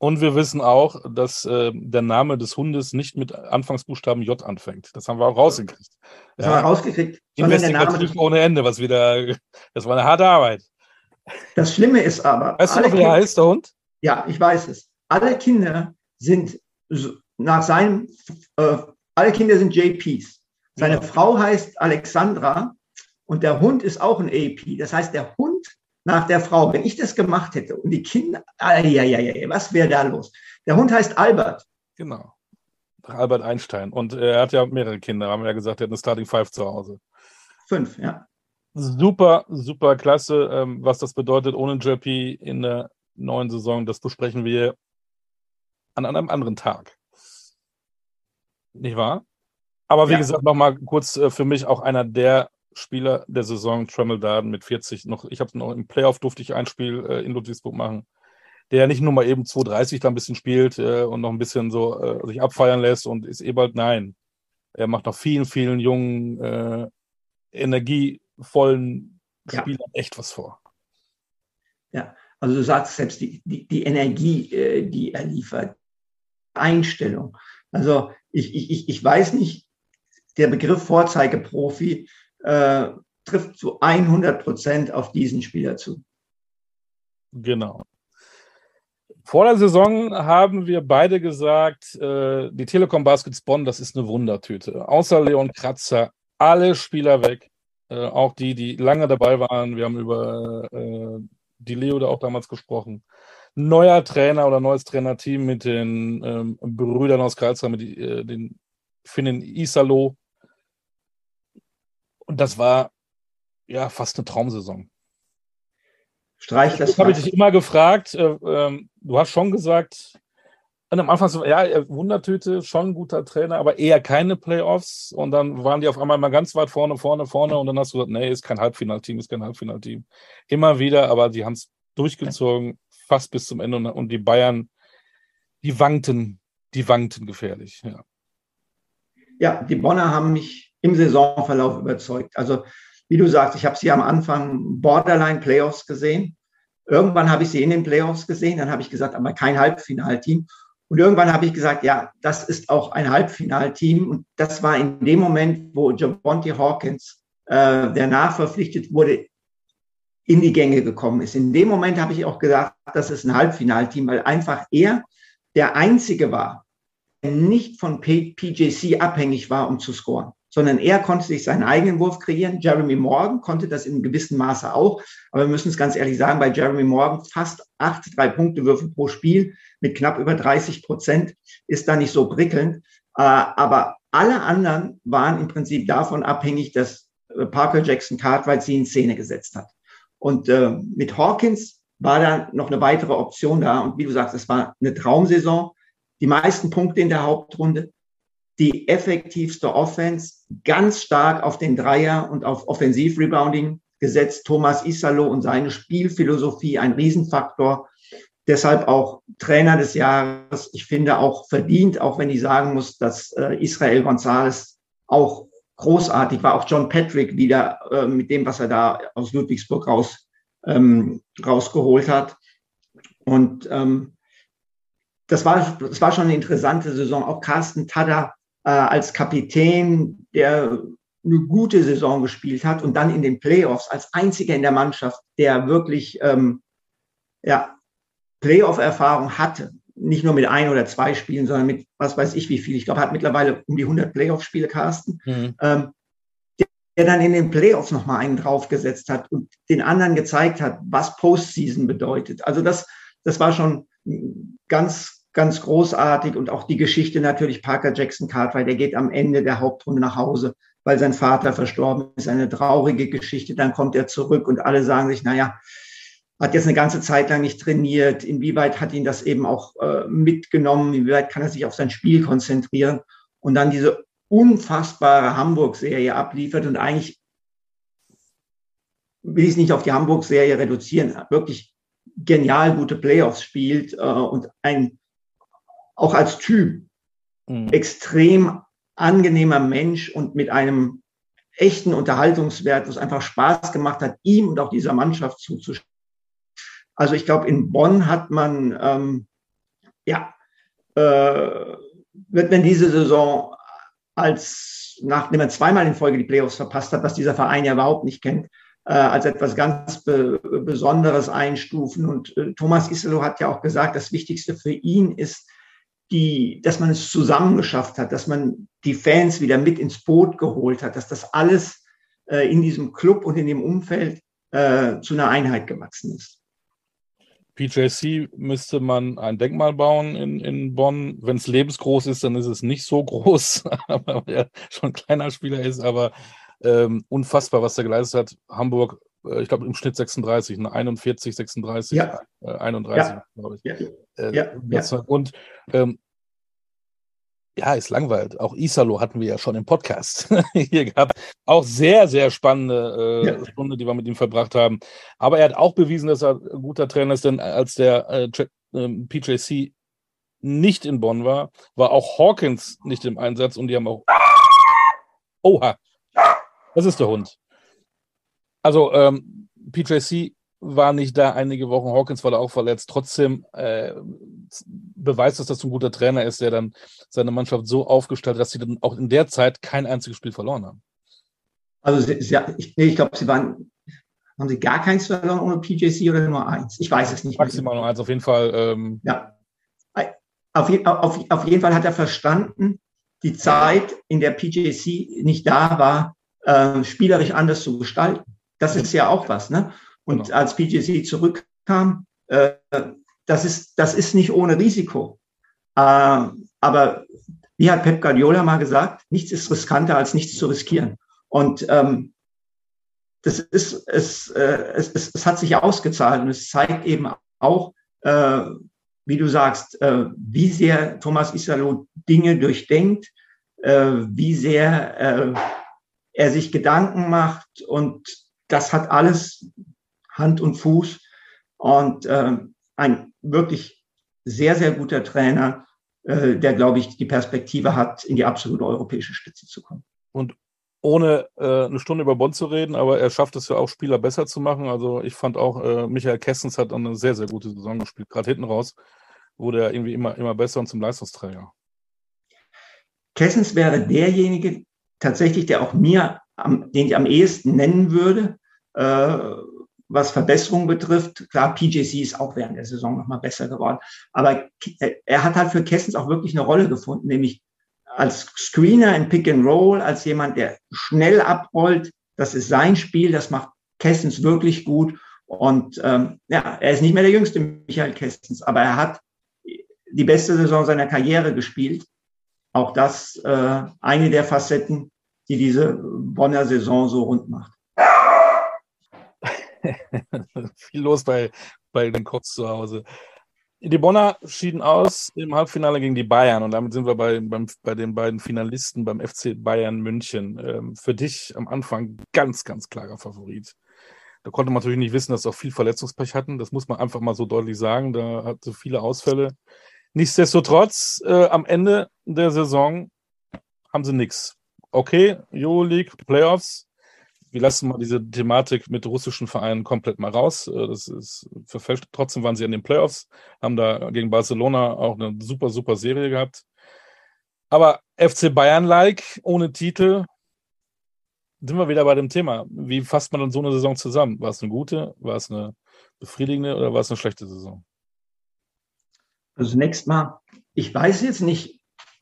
Speaker 1: Und wir wissen auch, dass äh, der Name des Hundes nicht mit Anfangsbuchstaben J anfängt. Das haben wir auch rausgekriegt.
Speaker 2: Das ja. haben wir rausgekriegt.
Speaker 1: Investigativ ohne Ende, was wieder, das war eine harte Arbeit.
Speaker 2: Das Schlimme ist aber.
Speaker 1: Weißt du noch, wie er heißt, der Hund?
Speaker 2: Ja, ich weiß es. Alle Kinder sind nach seinem, äh, alle Kinder sind JPs. Seine ja. Frau heißt Alexandra und der Hund ist auch ein AP. Das heißt, der Hund nach der Frau. Wenn ich das gemacht hätte und die Kinder, ja, ja, ja, was wäre da los? Der Hund heißt Albert.
Speaker 1: Genau. Albert Einstein. Und er hat ja mehrere Kinder, haben wir ja gesagt, er hat eine Starting Five zu Hause.
Speaker 2: Fünf, ja.
Speaker 1: Super, super klasse. Ähm, was das bedeutet ohne JP in der neuen Saison, das besprechen wir an einem anderen Tag. Nicht wahr? Aber wie ja. gesagt, nochmal kurz äh, für mich auch einer der Spieler der Saison, Tremel Darden mit 40 noch. Ich habe noch im Playoff durfte ich ein Spiel äh, in Ludwigsburg machen, der nicht nur mal eben 2,30 da ein bisschen spielt äh, und noch ein bisschen so äh, sich abfeiern lässt und ist eh bald nein. Er macht noch vielen, vielen jungen, äh, energievollen Spielern ja. echt was vor.
Speaker 2: Ja, also du sagst selbst die, die, die Energie, äh, die er liefert, Einstellung. Also ich, ich, ich weiß nicht, der Begriff Vorzeigeprofi äh, trifft zu 100 Prozent auf diesen Spieler zu.
Speaker 1: Genau. Vor der Saison haben wir beide gesagt, äh, die Telekom Baskets Bonn, das ist eine Wundertüte. Außer Leon Kratzer, alle Spieler weg. Äh, auch die, die lange dabei waren. Wir haben über äh, die Leo da auch damals gesprochen. neuer Trainer oder neues Trainerteam mit den ähm, Brüdern aus Karlsruhe, mit äh, den Finnen Isalo. Und das war ja fast eine Traumsaison.
Speaker 2: Streich das.
Speaker 1: Das habe ich dich immer gefragt. Äh, äh, du hast schon gesagt, und am Anfang so, ja, Wundertüte, schon ein guter Trainer, aber eher keine Playoffs. Und dann waren die auf einmal mal ganz weit vorne, vorne, vorne. Und dann hast du gesagt, nee, ist kein Halbfinalteam, ist kein Halbfinalteam. Immer wieder, aber die haben es durchgezogen, fast bis zum Ende. Und die Bayern, die wankten, die wankten gefährlich. Ja,
Speaker 2: ja die Bonner haben mich im Saisonverlauf überzeugt. Also, wie du sagst, ich habe sie am Anfang Borderline Playoffs gesehen. Irgendwann habe ich sie in den Playoffs gesehen. Dann habe ich gesagt, aber kein Halbfinalteam. Und irgendwann habe ich gesagt, ja, das ist auch ein Halbfinalteam. Und das war in dem Moment, wo Javonte Hawkins, äh, der nachverpflichtet wurde, in die Gänge gekommen ist. In dem Moment habe ich auch gesagt, das ist ein Halbfinalteam, weil einfach er der Einzige war, der nicht von PJC abhängig war, um zu scoren sondern er konnte sich seinen eigenen Wurf kreieren. Jeremy Morgan konnte das in gewissem Maße auch. Aber wir müssen es ganz ehrlich sagen, bei Jeremy Morgan fast acht Drei-Punkte-Würfe pro Spiel mit knapp über 30 Prozent ist da nicht so prickelnd. Äh, aber alle anderen waren im Prinzip davon abhängig, dass äh, Parker Jackson Cartwright sie in Szene gesetzt hat. Und äh, mit Hawkins war da noch eine weitere Option da. Und wie du sagst, es war eine Traumsaison. Die meisten Punkte in der Hauptrunde, die effektivste Offense, ganz stark auf den Dreier und auf Offensiv-Rebounding gesetzt. Thomas Isalo und seine Spielphilosophie ein Riesenfaktor. Deshalb auch Trainer des Jahres. Ich finde auch verdient, auch wenn ich sagen muss, dass äh, Israel Gonzalez auch großartig war. Auch John Patrick wieder äh, mit dem, was er da aus Ludwigsburg raus, ähm, rausgeholt hat. Und ähm, das war, das war schon eine interessante Saison. Auch Carsten Tada äh, als Kapitän, der eine gute Saison gespielt hat und dann in den Playoffs als einziger in der Mannschaft, der wirklich ähm, ja, Playoff-Erfahrung hatte. Nicht nur mit ein oder zwei Spielen, sondern mit was weiß ich wie viel. Ich glaube, er hat mittlerweile um die 100 Playoff-Spiele, Carsten. Mhm. Ähm, der dann in den Playoffs nochmal einen draufgesetzt hat und den anderen gezeigt hat, was Postseason bedeutet. Also das, das war schon ganz, ganz großartig und auch die Geschichte natürlich Parker Jackson Cartwright, der geht am Ende der Hauptrunde nach Hause, weil sein Vater verstorben ist, eine traurige Geschichte, dann kommt er zurück und alle sagen sich, naja, hat jetzt eine ganze Zeit lang nicht trainiert, inwieweit hat ihn das eben auch äh, mitgenommen, inwieweit kann er sich auf sein Spiel konzentrieren? Und dann diese unfassbare Hamburg-Serie abliefert und eigentlich will ich es nicht auf die Hamburg-Serie reduzieren, wirklich genial gute Playoffs spielt äh, und ein auch als Typ mhm. extrem angenehmer Mensch und mit einem echten Unterhaltungswert, wo es einfach Spaß gemacht hat, ihm und auch dieser Mannschaft zuzuschauen. Also ich glaube, in Bonn hat man, ähm, ja, äh, wird man diese Saison als, nachdem er zweimal in Folge die Playoffs verpasst hat, was dieser Verein ja überhaupt nicht kennt, äh, als etwas ganz Be Besonderes einstufen. Und äh, Thomas Iselo hat ja auch gesagt, das Wichtigste für ihn ist, die, dass man es zusammengeschafft hat, dass man die Fans wieder mit ins Boot geholt hat, dass das alles äh, in diesem Club und in dem Umfeld äh, zu einer Einheit gewachsen ist.
Speaker 1: PJC müsste man ein Denkmal bauen in, in Bonn. Wenn es lebensgroß ist, dann ist es nicht so groß, weil er schon ein kleiner Spieler ist, aber ähm, unfassbar, was er geleistet hat. Hamburg ich glaube im Schnitt 36, ne? 41, 36, ja. äh, 31, ja. glaube ich. Ja. Äh, ja. Und ähm, ja, ist langweilt. Auch Isalo hatten wir ja schon im Podcast hier gehabt. Auch sehr, sehr spannende äh, ja. Stunde, die wir mit ihm verbracht haben. Aber er hat auch bewiesen, dass er ein guter Trainer ist, denn als der äh, ähm, PJC nicht in Bonn war, war auch Hawkins nicht im Einsatz und die haben auch. Oha! Das ist der Hund. Also ähm, PJC war nicht da einige Wochen, Hawkins war da auch verletzt. Trotzdem äh, beweist das, dass er ein guter Trainer ist, der dann seine Mannschaft so aufgestellt hat, dass sie dann auch in der Zeit kein einziges Spiel verloren haben.
Speaker 2: Also sie, sie, ich, ich glaube, sie waren, haben sie gar keins verloren ohne PJC oder nur eins? Ich weiß es nicht.
Speaker 1: Maximal nur eins, auf jeden Fall. Ähm,
Speaker 2: ja. Auf, auf, auf jeden Fall hat er verstanden, die Zeit, in der PJC nicht da war, äh, spielerisch anders zu gestalten. Das ist ja auch was. Ne? Und genau. als PGC zurückkam, äh, das ist, das ist nicht ohne Risiko. Äh, aber wie hat Pep Guardiola mal gesagt, nichts ist riskanter als nichts zu riskieren. Und ähm, das ist, es, äh, es, es, es hat sich ausgezahlt und es zeigt eben auch, äh, wie du sagst, äh, wie sehr Thomas Isalo Dinge durchdenkt, äh, wie sehr äh, er sich Gedanken macht und das hat alles Hand und Fuß und äh, ein wirklich sehr, sehr guter Trainer, äh, der, glaube ich, die Perspektive hat, in die absolute europäische Spitze zu kommen.
Speaker 1: Und ohne äh, eine Stunde über Bonn zu reden, aber er schafft es ja auch, Spieler besser zu machen. Also ich fand auch, äh, Michael Kessens hat eine sehr, sehr gute Saison gespielt. Gerade hinten raus wurde er irgendwie immer, immer besser und zum Leistungsträger.
Speaker 2: Kessens wäre derjenige tatsächlich, der auch mir, am, den ich am ehesten nennen würde, äh, was Verbesserungen betrifft. Klar, PJC ist auch während der Saison nochmal besser geworden. Aber er hat halt für Kessens auch wirklich eine Rolle gefunden, nämlich als Screener im Pick and Roll, als jemand, der schnell abrollt. Das ist sein Spiel, das macht Kessens wirklich gut. Und ähm, ja, er ist nicht mehr der jüngste Michael Kessens, aber er hat die beste Saison seiner Karriere gespielt. Auch das äh, eine der Facetten, die diese Bonner Saison so rund macht.
Speaker 1: Viel los bei, bei den Cots zu Hause. Die Bonner schieden aus im Halbfinale gegen die Bayern und damit sind wir bei, beim, bei den beiden Finalisten beim FC Bayern München. Ähm, für dich am Anfang ganz, ganz klarer Favorit. Da konnte man natürlich nicht wissen, dass sie auch viel Verletzungspech hatten. Das muss man einfach mal so deutlich sagen. Da hatte viele Ausfälle. Nichtsdestotrotz, äh, am Ende der Saison haben sie nichts. Okay, Euroleague, Playoffs, wir lassen mal diese Thematik mit russischen Vereinen komplett mal raus. Äh, das ist verfälscht. Trotzdem waren sie in den Playoffs, haben da gegen Barcelona auch eine super, super Serie gehabt. Aber FC Bayern-like, ohne Titel, sind wir wieder bei dem Thema. Wie fasst man dann so eine Saison zusammen? War es eine gute, war es eine befriedigende oder war es eine schlechte Saison?
Speaker 2: Also zunächst mal, ich weiß jetzt nicht,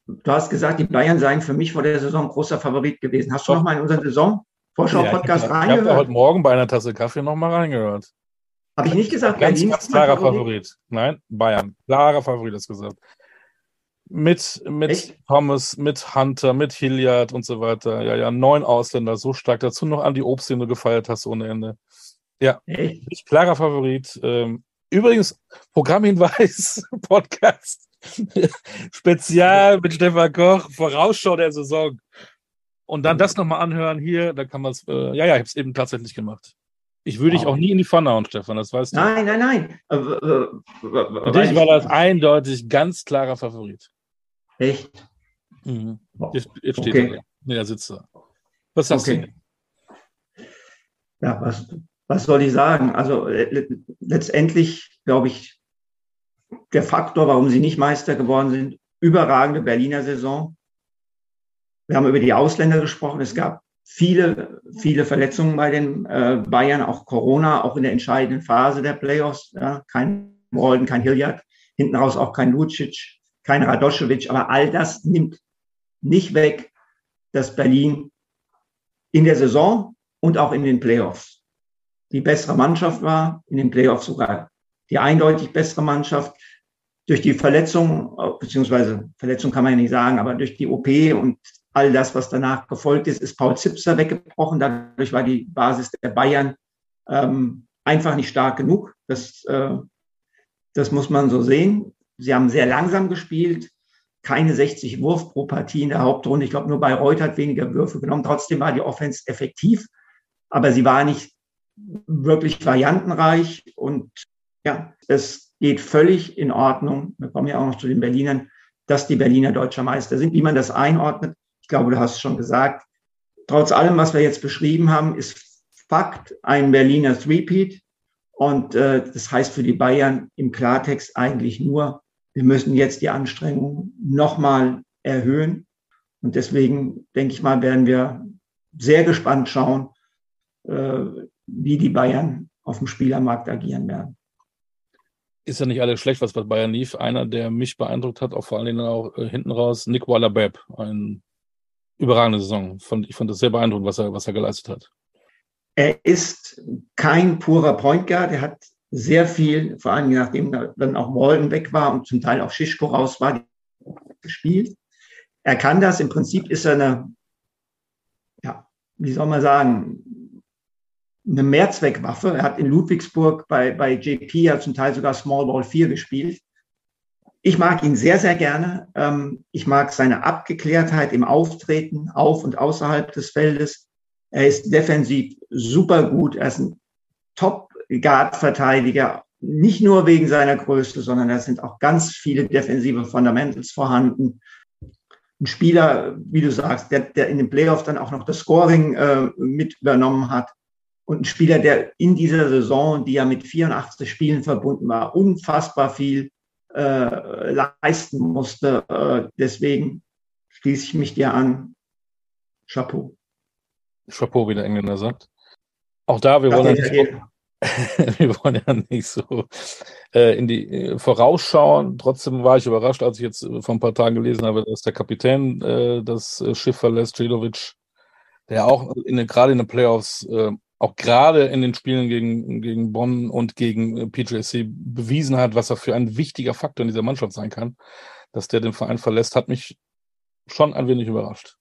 Speaker 2: du hast gesagt, die Bayern seien für mich vor der Saison großer Favorit gewesen. Hast du noch mal in unseren Saison Vorschau-Podcast ja,
Speaker 1: reingehört? Ich habe heute Morgen bei einer Tasse Kaffee noch mal reingehört.
Speaker 2: Habe ich nicht gesagt,
Speaker 1: ganz, Berlin ganz klarer Favorit? Favorit. Nein, Bayern. Klarer Favorit, hast gesagt. Mit, mit Thomas, mit Hunter, mit Hilliard und so weiter. Ja, ja, neun Ausländer, so stark. Dazu noch an die Obst, den du gefeiert hast ohne Ende. Ja, Echt? klarer Favorit. Ähm, übrigens, Programmhinweis, Podcast. Spezial mit Stefan Koch, Vorausschau der Saison. Und dann das nochmal anhören hier, da kann man es, äh, ja, ja, ich habe es eben tatsächlich gemacht. Ich würde wow. dich auch nie in die Pfanne hauen, Stefan, das weißt
Speaker 2: du. Nein, nein, nein. Äh, äh,
Speaker 1: Für dich war das eindeutig ganz klarer Favorit.
Speaker 2: Echt?
Speaker 1: Mhm. Jetzt, jetzt steht okay. er. Nee, da sitzt er. Was sagst okay.
Speaker 2: du? Ja, was, was soll ich sagen? Also letztendlich, glaube ich, der Faktor, warum sie nicht Meister geworden sind, überragende Berliner Saison. Wir haben über die Ausländer gesprochen. Es gab viele, viele Verletzungen bei den äh, Bayern, auch Corona, auch in der entscheidenden Phase der Playoffs. Ja, kein Rolden, kein Hilliard, hinten raus auch kein Lucic, kein Radoschewitsch. Aber all das nimmt nicht weg, dass Berlin in der Saison und auch in den Playoffs die bessere Mannschaft war, in den Playoffs sogar die eindeutig bessere Mannschaft. Durch die Verletzung, beziehungsweise Verletzung kann man ja nicht sagen, aber durch die OP und all das, was danach gefolgt ist, ist Paul Zipser weggebrochen. Dadurch war die Basis der Bayern ähm, einfach nicht stark genug. Das, äh, das muss man so sehen. Sie haben sehr langsam gespielt, keine 60 Wurf pro Partie in der Hauptrunde. Ich glaube, nur Bayreuth hat weniger Würfe genommen. Trotzdem war die Offense effektiv, aber sie war nicht wirklich variantenreich und ja, es geht völlig in Ordnung. Wir kommen ja auch noch zu den Berlinern, dass die Berliner deutscher Meister sind. Wie man das einordnet, ich glaube, du hast es schon gesagt. Trotz allem, was wir jetzt beschrieben haben, ist Fakt ein Berliner Threepeat. Und äh, das heißt für die Bayern im Klartext eigentlich nur, wir müssen jetzt die Anstrengungen nochmal erhöhen. Und deswegen, denke ich mal, werden wir sehr gespannt schauen, äh, wie die Bayern auf dem Spielermarkt agieren werden.
Speaker 1: Ist ja nicht alles schlecht, was bei Bayern lief. Einer, der mich beeindruckt hat, auch vor allen Dingen auch äh, hinten raus, Nick Waller-Bepp, ein überragende Saison. Ich fand das sehr beeindruckend, was er, was er geleistet hat.
Speaker 2: Er ist kein purer Point Guard. Er hat sehr viel, vor allem nachdem dann auch Walden weg war und zum Teil auch Schischko raus war, gespielt. Er kann das. Im Prinzip ist er eine, ja, wie soll man sagen, eine Mehrzweckwaffe. Er hat in Ludwigsburg bei, bei JP ja zum Teil sogar Small Ball 4 gespielt. Ich mag ihn sehr, sehr gerne. Ähm, ich mag seine Abgeklärtheit im Auftreten auf und außerhalb des Feldes. Er ist defensiv super gut. Er ist ein Top-Guard-Verteidiger, nicht nur wegen seiner Größe, sondern da sind auch ganz viele defensive Fundamentals vorhanden. Ein Spieler, wie du sagst, der, der in den Playoffs dann auch noch das Scoring äh, mit übernommen hat. Und ein Spieler, der in dieser Saison, die ja mit 84 Spielen verbunden war, unfassbar viel äh, leisten musste. Äh, deswegen schließe ich mich dir an. Chapeau.
Speaker 1: Chapeau, wie der Engländer sagt. Auch da, wir wollen, ja nicht, wir wollen ja nicht so äh, in die äh, vorausschauen. Trotzdem war ich überrascht, als ich jetzt vor ein paar Tagen gelesen habe, dass der Kapitän äh, das äh, Schiff verlässt, Jilovic, der auch in, gerade in den Playoffs auch gerade in den Spielen gegen, gegen Bonn und gegen äh, PJC bewiesen hat, was er für ein wichtiger Faktor in dieser Mannschaft sein kann, dass der den Verein verlässt, hat mich schon ein wenig überrascht.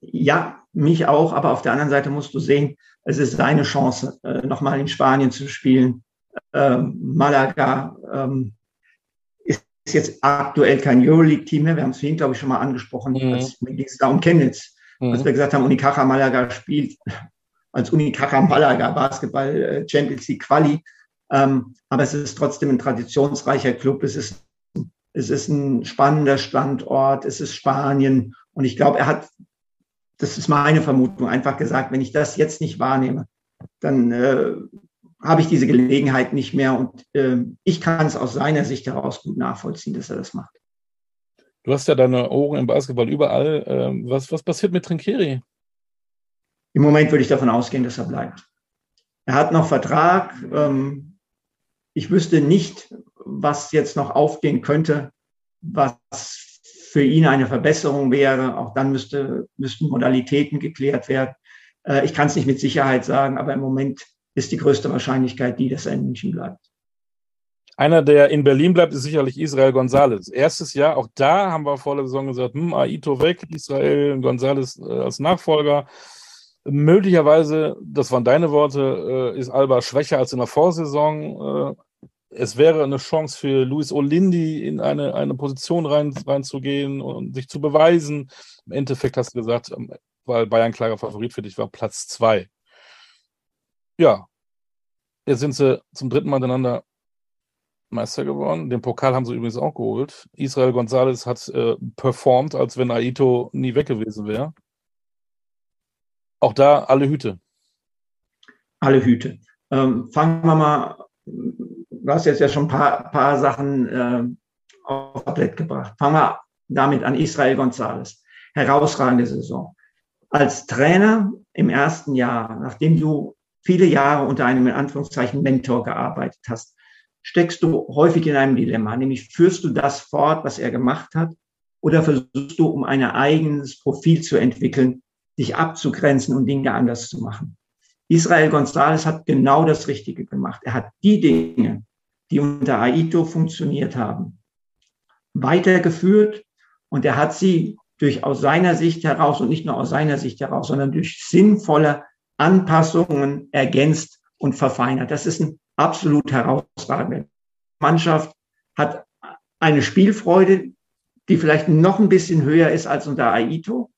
Speaker 2: Ja, mich auch, aber auf der anderen Seite musst du sehen, es ist seine Chance, äh, nochmal in Spanien zu spielen. Ähm, Malaga ähm, ist jetzt aktuell kein Euroleague-Team mehr. Wir haben es vorhin, glaube ich, schon mal angesprochen. Mhm. Als, ging es da um Chemnitz. Mhm. Als wir gesagt haben, Unicaja Malaga spielt als Unicaja Malaga Basketball äh, Champions League Quali. Ähm, aber es ist trotzdem ein traditionsreicher Club. Es ist, es ist ein spannender Standort. Es ist Spanien. Und ich glaube, er hat, das ist meine Vermutung, einfach gesagt, wenn ich das jetzt nicht wahrnehme, dann äh, habe ich diese Gelegenheit nicht mehr. Und äh, ich kann es aus seiner Sicht heraus gut nachvollziehen, dass er das macht.
Speaker 1: Du hast ja deine Ohren im Basketball überall. Ähm, was, was passiert mit Trinkeri?
Speaker 2: Im Moment würde ich davon ausgehen, dass er bleibt. Er hat noch Vertrag. Ähm, ich wüsste nicht, was jetzt noch aufgehen könnte, was für ihn eine Verbesserung wäre. Auch dann müsste, müssten Modalitäten geklärt werden. Äh, ich kann es nicht mit Sicherheit sagen, aber im Moment ist die größte Wahrscheinlichkeit die, dass er in München bleibt.
Speaker 1: Einer, der in Berlin bleibt, ist sicherlich Israel González. Erstes Jahr, auch da haben wir vor der Saison gesagt, hm, Aito weg, Israel González äh, als Nachfolger. Möglicherweise, das waren deine Worte, äh, ist Alba schwächer als in der Vorsaison. Äh, es wäre eine Chance für Luis Olindi, in eine, eine Position rein, reinzugehen und sich zu beweisen. Im Endeffekt hast du gesagt, ähm, weil Bayern klarer Favorit für dich war, Platz zwei. Ja, jetzt sind sie zum dritten Mal miteinander Meister geworden. Den Pokal haben sie übrigens auch geholt. Israel González hat äh, performt, als wenn Aito nie weg gewesen wäre. Auch da alle Hüte.
Speaker 2: Alle Hüte. Ähm, fangen wir mal, du hast jetzt ja schon ein paar, paar Sachen äh, auf Tablett gebracht. Fangen wir damit an Israel González. Herausragende Saison. Als Trainer im ersten Jahr, nachdem du viele Jahre unter einem in Anführungszeichen Mentor gearbeitet hast, steckst du häufig in einem Dilemma, nämlich führst du das fort, was er gemacht hat, oder versuchst du, um ein eigenes Profil zu entwickeln, dich abzugrenzen und Dinge anders zu machen. Israel González hat genau das Richtige gemacht. Er hat die Dinge, die unter Aito funktioniert haben, weitergeführt und er hat sie durch aus seiner Sicht heraus und nicht nur aus seiner Sicht heraus, sondern durch sinnvolle Anpassungen ergänzt und verfeinert. Das ist ein absolut herausragende Mannschaft, hat eine Spielfreude, die vielleicht noch ein bisschen höher ist als unter Aito.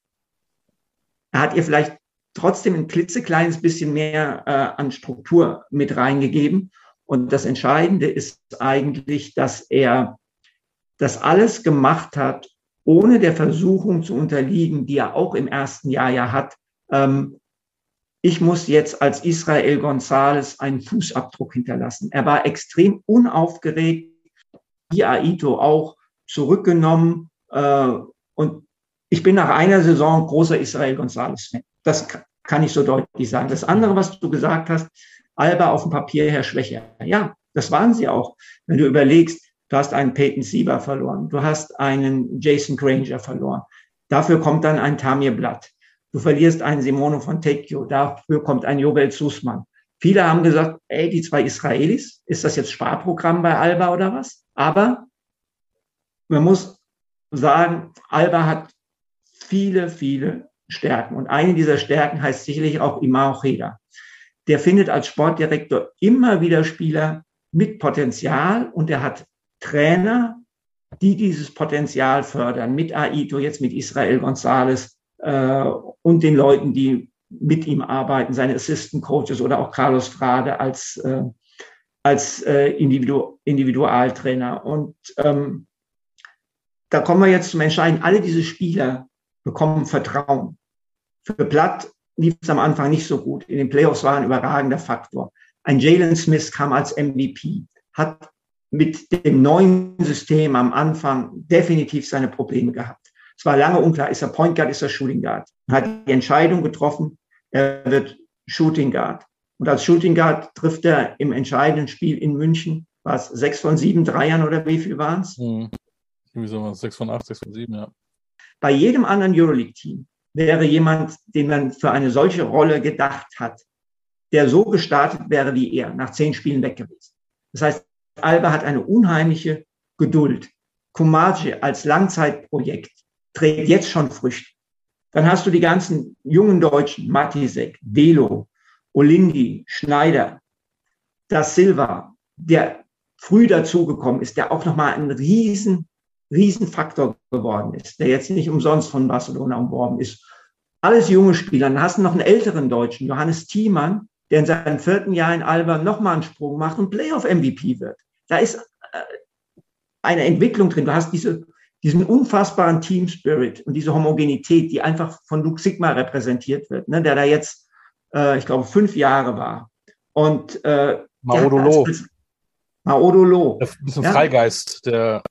Speaker 2: Er hat ihr vielleicht trotzdem ein klitzekleines bisschen mehr äh, an Struktur mit reingegeben. Und das Entscheidende ist eigentlich, dass er das alles gemacht hat, ohne der Versuchung zu unterliegen, die er auch im ersten Jahr ja hat. Ähm, ich muss jetzt als Israel González einen Fußabdruck hinterlassen. Er war extrem unaufgeregt, wie Aito auch zurückgenommen äh, und ich bin nach einer Saison großer Israel González-Fan. Das kann ich so deutlich sagen. Das andere, was du gesagt hast, Alba auf dem Papier her schwächer. Ja, das waren sie auch. Wenn du überlegst, du hast einen Peyton Sieber verloren, du hast einen Jason Granger verloren. Dafür kommt dann ein Tamir Blatt. Du verlierst einen Simone von Tecchio, dafür kommt ein Jobel Sussmann. Viele haben gesagt, ey, die zwei Israelis, ist das jetzt Sparprogramm bei Alba oder was? Aber man muss sagen, Alba hat viele, viele Stärken. Und eine dieser Stärken heißt sicherlich auch Imao Cheda. Der findet als Sportdirektor immer wieder Spieler mit Potenzial und er hat Trainer, die dieses Potenzial fördern, mit Aito, jetzt mit Israel González äh, und den Leuten, die mit ihm arbeiten, seine Assistant Coaches oder auch Carlos Frade als, äh, als äh, Individu Individualtrainer. Und ähm, da kommen wir jetzt zum Entscheiden. Alle diese Spieler bekommen Vertrauen. Für Platt lief es am Anfang nicht so gut. In den Playoffs war ein überragender Faktor. Ein Jalen Smith kam als MVP, hat mit dem neuen System am Anfang definitiv seine Probleme gehabt. Es war lange unklar, ist er Point Guard, ist er Shooting Guard. Hat die Entscheidung getroffen, er wird Shooting Guard. Und als Shooting Guard trifft er im entscheidenden Spiel in München, war es sechs von sieben Dreiern oder wie viel waren es? Hm.
Speaker 1: Irgendwie so sechs von acht, sechs von sieben, ja.
Speaker 2: Bei jedem anderen Euroleague-Team wäre jemand, den man für eine solche Rolle gedacht hat, der so gestartet wäre wie er, nach zehn Spielen weg gewesen. Das heißt, Alba hat eine unheimliche Geduld. Kumace als Langzeitprojekt trägt jetzt schon Früchte. Dann hast du die ganzen jungen Deutschen, Matisek, Velo, Olindi, Schneider, Da Silva, der früh dazugekommen ist, der auch nochmal ein riesen, riesen Faktor geworden ist, der jetzt nicht umsonst von Barcelona umworben ist. Alles junge Spieler. Dann hast du noch einen älteren Deutschen, Johannes Thiemann, der in seinem vierten Jahr in Alba nochmal einen Sprung macht und Playoff-MVP wird. Da ist äh, eine Entwicklung drin. Du hast diese, diesen unfassbaren Team Spirit und diese Homogenität, die einfach von Luke Sigma repräsentiert wird, ne, der da jetzt, äh, ich glaube, fünf Jahre war. Und äh,
Speaker 1: Maodolo.
Speaker 2: Maodolo.
Speaker 1: Ein bisschen ja, Freigeist, der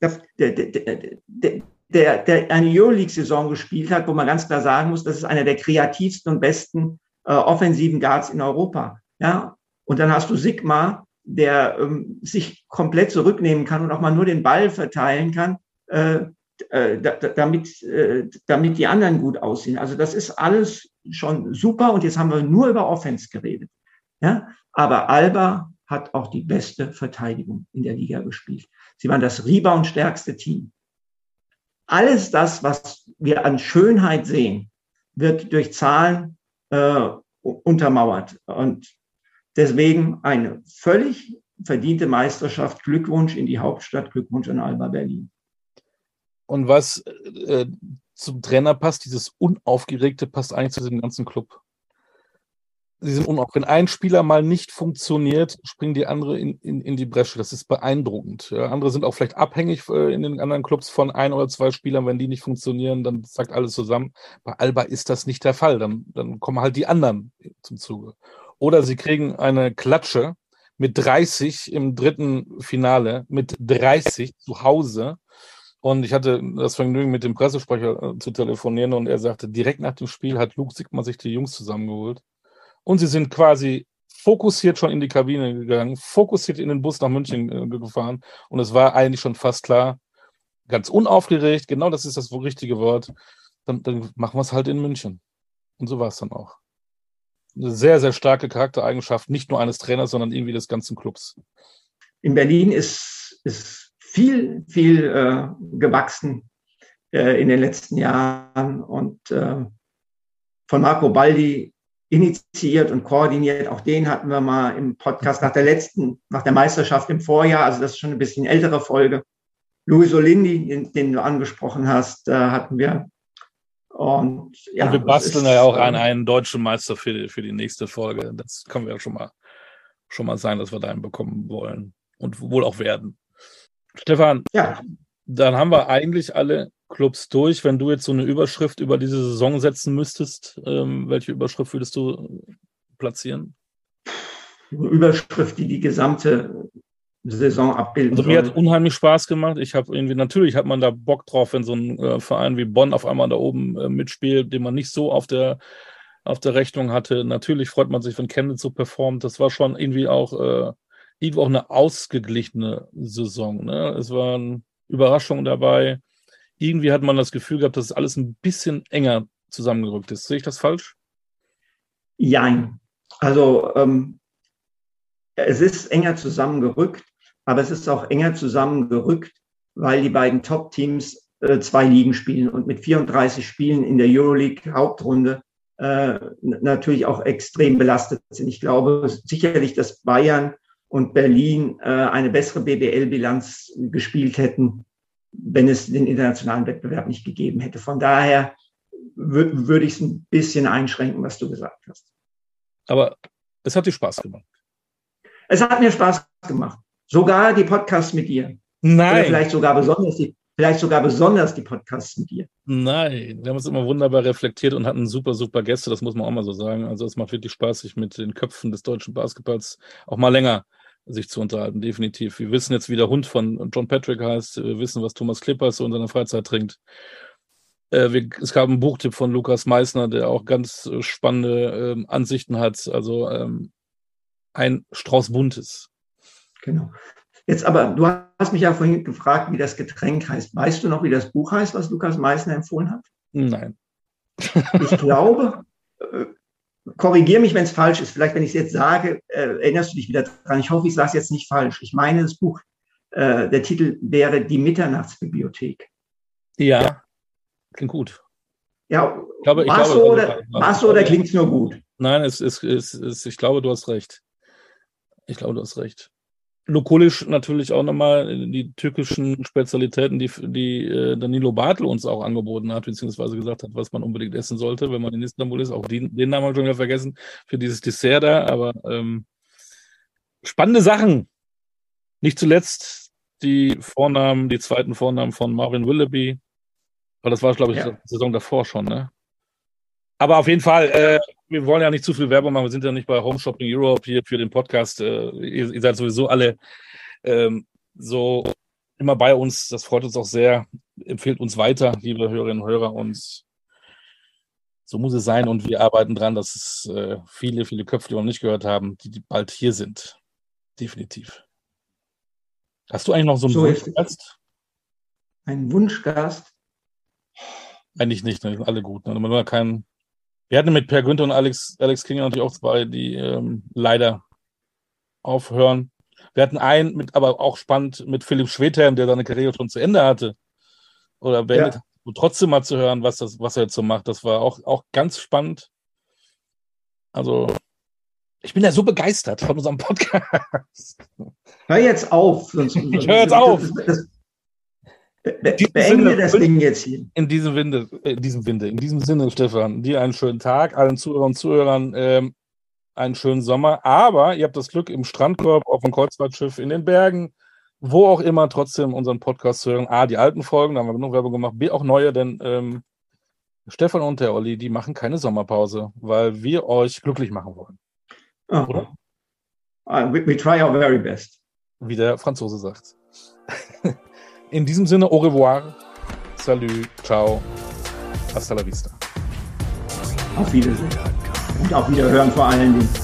Speaker 2: der, der, der, der, eine Euroleague-Saison gespielt hat, wo man ganz klar sagen muss, das ist einer der kreativsten und besten äh, offensiven Guards in Europa. Ja, und dann hast du Sigma, der ähm, sich komplett zurücknehmen kann und auch mal nur den Ball verteilen kann, äh, äh, damit, äh, damit die anderen gut aussehen. Also das ist alles schon super und jetzt haben wir nur über Offense geredet. Ja, aber Alba hat auch die beste Verteidigung in der Liga gespielt. Sie waren das Rebound-stärkste Team. Alles das, was wir an Schönheit sehen, wird durch Zahlen äh, untermauert. Und deswegen eine völlig verdiente Meisterschaft. Glückwunsch in die Hauptstadt, Glückwunsch an Alba Berlin.
Speaker 1: Und was äh, zum Trainer passt, dieses Unaufgeregte passt eigentlich zu diesem ganzen Club. Sie sind unauf. Wenn ein Spieler mal nicht funktioniert, springen die andere in, in, in die Bresche. Das ist beeindruckend. Ja, andere sind auch vielleicht abhängig äh, in den anderen Clubs von ein oder zwei Spielern. Wenn die nicht funktionieren, dann sagt alles zusammen. Bei Alba ist das nicht der Fall. Dann, dann kommen halt die anderen zum Zuge. Oder sie kriegen eine Klatsche mit 30 im dritten Finale, mit 30 zu Hause. Und ich hatte das Vergnügen, mit dem Pressesprecher äh, zu telefonieren und er sagte, direkt nach dem Spiel hat Luke Sigmar sich die Jungs zusammengeholt und sie sind quasi fokussiert schon in die Kabine gegangen, fokussiert in den Bus nach München äh, gefahren und es war eigentlich schon fast klar, ganz unaufgeregt, genau das ist das richtige Wort, dann, dann machen wir es halt in München. Und so war es dann auch. Eine sehr, sehr starke Charaktereigenschaft, nicht nur eines Trainers, sondern irgendwie des ganzen Clubs.
Speaker 2: In Berlin ist, ist viel, viel äh, gewachsen äh, in den letzten Jahren und äh, von Marco Baldi initiiert und koordiniert. Auch den hatten wir mal im Podcast nach der letzten, nach der Meisterschaft im Vorjahr. Also das ist schon ein bisschen ältere Folge. Luis Olindi, den, den du angesprochen hast, äh, hatten wir.
Speaker 1: Und, ja, und wir basteln ja auch an ähm, einen deutschen Meister für, für die nächste Folge. Das können wir ja schon mal, schon mal sein, dass wir da einen bekommen wollen und wohl auch werden. Stefan, ja. dann haben wir eigentlich alle Clubs durch. Wenn du jetzt so eine Überschrift über diese Saison setzen müsstest, ähm, welche Überschrift würdest du platzieren?
Speaker 2: Eine Überschrift, die die gesamte Saison abbilden
Speaker 1: Also mir soll. hat unheimlich Spaß gemacht. Ich habe irgendwie, natürlich hat man da Bock drauf, wenn so ein äh, Verein wie Bonn auf einmal da oben äh, mitspielt, den man nicht so auf der auf der Rechnung hatte. Natürlich freut man sich, wenn Chemnitz so performt. Das war schon irgendwie auch äh, irgendwo auch eine ausgeglichene Saison. Ne? Es waren Überraschungen dabei irgendwie hat man das Gefühl gehabt, dass es alles ein bisschen enger zusammengerückt ist. Sehe ich das falsch?
Speaker 2: Jein. Also ähm, es ist enger zusammengerückt, aber es ist auch enger zusammengerückt, weil die beiden Top-Teams äh, zwei Ligen spielen und mit 34 Spielen in der Euroleague Hauptrunde äh, natürlich auch extrem belastet sind. Ich glaube sicherlich, dass Bayern und Berlin äh, eine bessere BBL-Bilanz gespielt hätten, wenn es den internationalen Wettbewerb nicht gegeben hätte. Von daher würde ich es ein bisschen einschränken, was du gesagt hast.
Speaker 1: Aber es hat dir Spaß gemacht.
Speaker 2: Es hat mir Spaß gemacht. Sogar die Podcasts mit dir.
Speaker 1: Nein. Oder
Speaker 2: vielleicht sogar besonders die, vielleicht sogar besonders die Podcasts mit dir.
Speaker 1: Nein, wir haben uns immer wunderbar reflektiert und hatten super, super Gäste, das muss man auch mal so sagen. Also es macht wirklich Spaß, sich mit den Köpfen des deutschen Basketballs auch mal länger sich zu unterhalten, definitiv. Wir wissen jetzt, wie der Hund von John Patrick heißt, wir wissen, was Thomas Klippers so in seiner Freizeit trinkt. Äh, wir, es gab einen Buchtipp von Lukas Meissner, der auch ganz äh, spannende ähm, Ansichten hat. Also ähm, ein Strauß Buntes.
Speaker 2: Genau. Jetzt aber, du hast mich ja vorhin gefragt, wie das Getränk heißt. Weißt du noch, wie das Buch heißt, was Lukas Meissner empfohlen hat?
Speaker 1: Nein.
Speaker 2: Ich glaube, äh, korrigiere mich, wenn es falsch ist. Vielleicht, wenn ich es jetzt sage, äh, erinnerst du dich wieder dran. Ich hoffe, ich sage es jetzt nicht falsch. Ich meine, das Buch, äh, der Titel wäre Die Mitternachtsbibliothek.
Speaker 1: Ja, klingt gut.
Speaker 2: Ja, ich glaube, war es so oder, war's so oder klingt es nur gut?
Speaker 1: Nein, es ist, es ist, ich glaube, du hast recht. Ich glaube, du hast recht. Lokolisch natürlich auch nochmal die türkischen Spezialitäten, die, die äh, Danilo Bartel uns auch angeboten hat, beziehungsweise gesagt hat, was man unbedingt essen sollte, wenn man in Istanbul ist. Auch die, den Namen habe ich schon wieder vergessen für dieses Dessert da, aber ähm, spannende Sachen. Nicht zuletzt die Vornamen, die zweiten Vornamen von Marvin Willoughby. Aber das war, glaube ich, ja. die Saison davor schon, ne? Aber auf jeden Fall, äh, wir wollen ja nicht zu viel Werbung machen. Wir sind ja nicht bei Home Shopping Europe hier für den Podcast. Äh, ihr, ihr, seid sowieso alle ähm, so immer bei uns. Das freut uns auch sehr. Empfehlt uns weiter, liebe Hörerinnen und Hörer. Und so muss es sein. Und wir arbeiten dran, dass es äh, viele, viele Köpfe, die wir noch nicht gehört haben, die, die bald hier sind. Definitiv. Hast du eigentlich noch so einen so Wunschgast?
Speaker 2: Ein Wunschgast?
Speaker 1: Eigentlich nicht, ne? alle gut. Ne? Man keinen wir hatten mit Per Günther und Alex, Alex King natürlich auch zwei, die ähm, leider aufhören. Wir hatten einen, mit, aber auch spannend, mit Philipp Schwedhelm, der seine Karriere schon zu Ende hatte. Oder beendet, ja. trotzdem mal zu hören, was, das, was er jetzt so macht. Das war auch, auch ganz spannend. Also, ich bin ja so begeistert von unserem Podcast.
Speaker 2: Hör jetzt auf.
Speaker 1: Sonst, ich höre jetzt auf. Das, das,
Speaker 2: Beenden wir das Ding jetzt hier.
Speaker 1: In diesem Winde, in diesem Winde, in diesem Sinne, Stefan, dir einen schönen Tag, allen Zuhörern und Zuhörern ähm, einen schönen Sommer. Aber ihr habt das Glück, im Strandkorb, auf dem Kreuzfahrtschiff, in den Bergen, wo auch immer, trotzdem unseren Podcast zu hören. A, die alten Folgen, da haben wir genug Werbung gemacht. B, auch neue, denn ähm, Stefan und der Olli, die machen keine Sommerpause, weil wir euch glücklich machen wollen.
Speaker 2: Oh. Oder? Uh, we, we try our very best.
Speaker 1: Wie der Franzose sagt. In diesem Sinne, au revoir, salut, ciao, hasta la vista.
Speaker 2: Auf Wiedersehen. Und auf Wiederhören vor allen Dingen.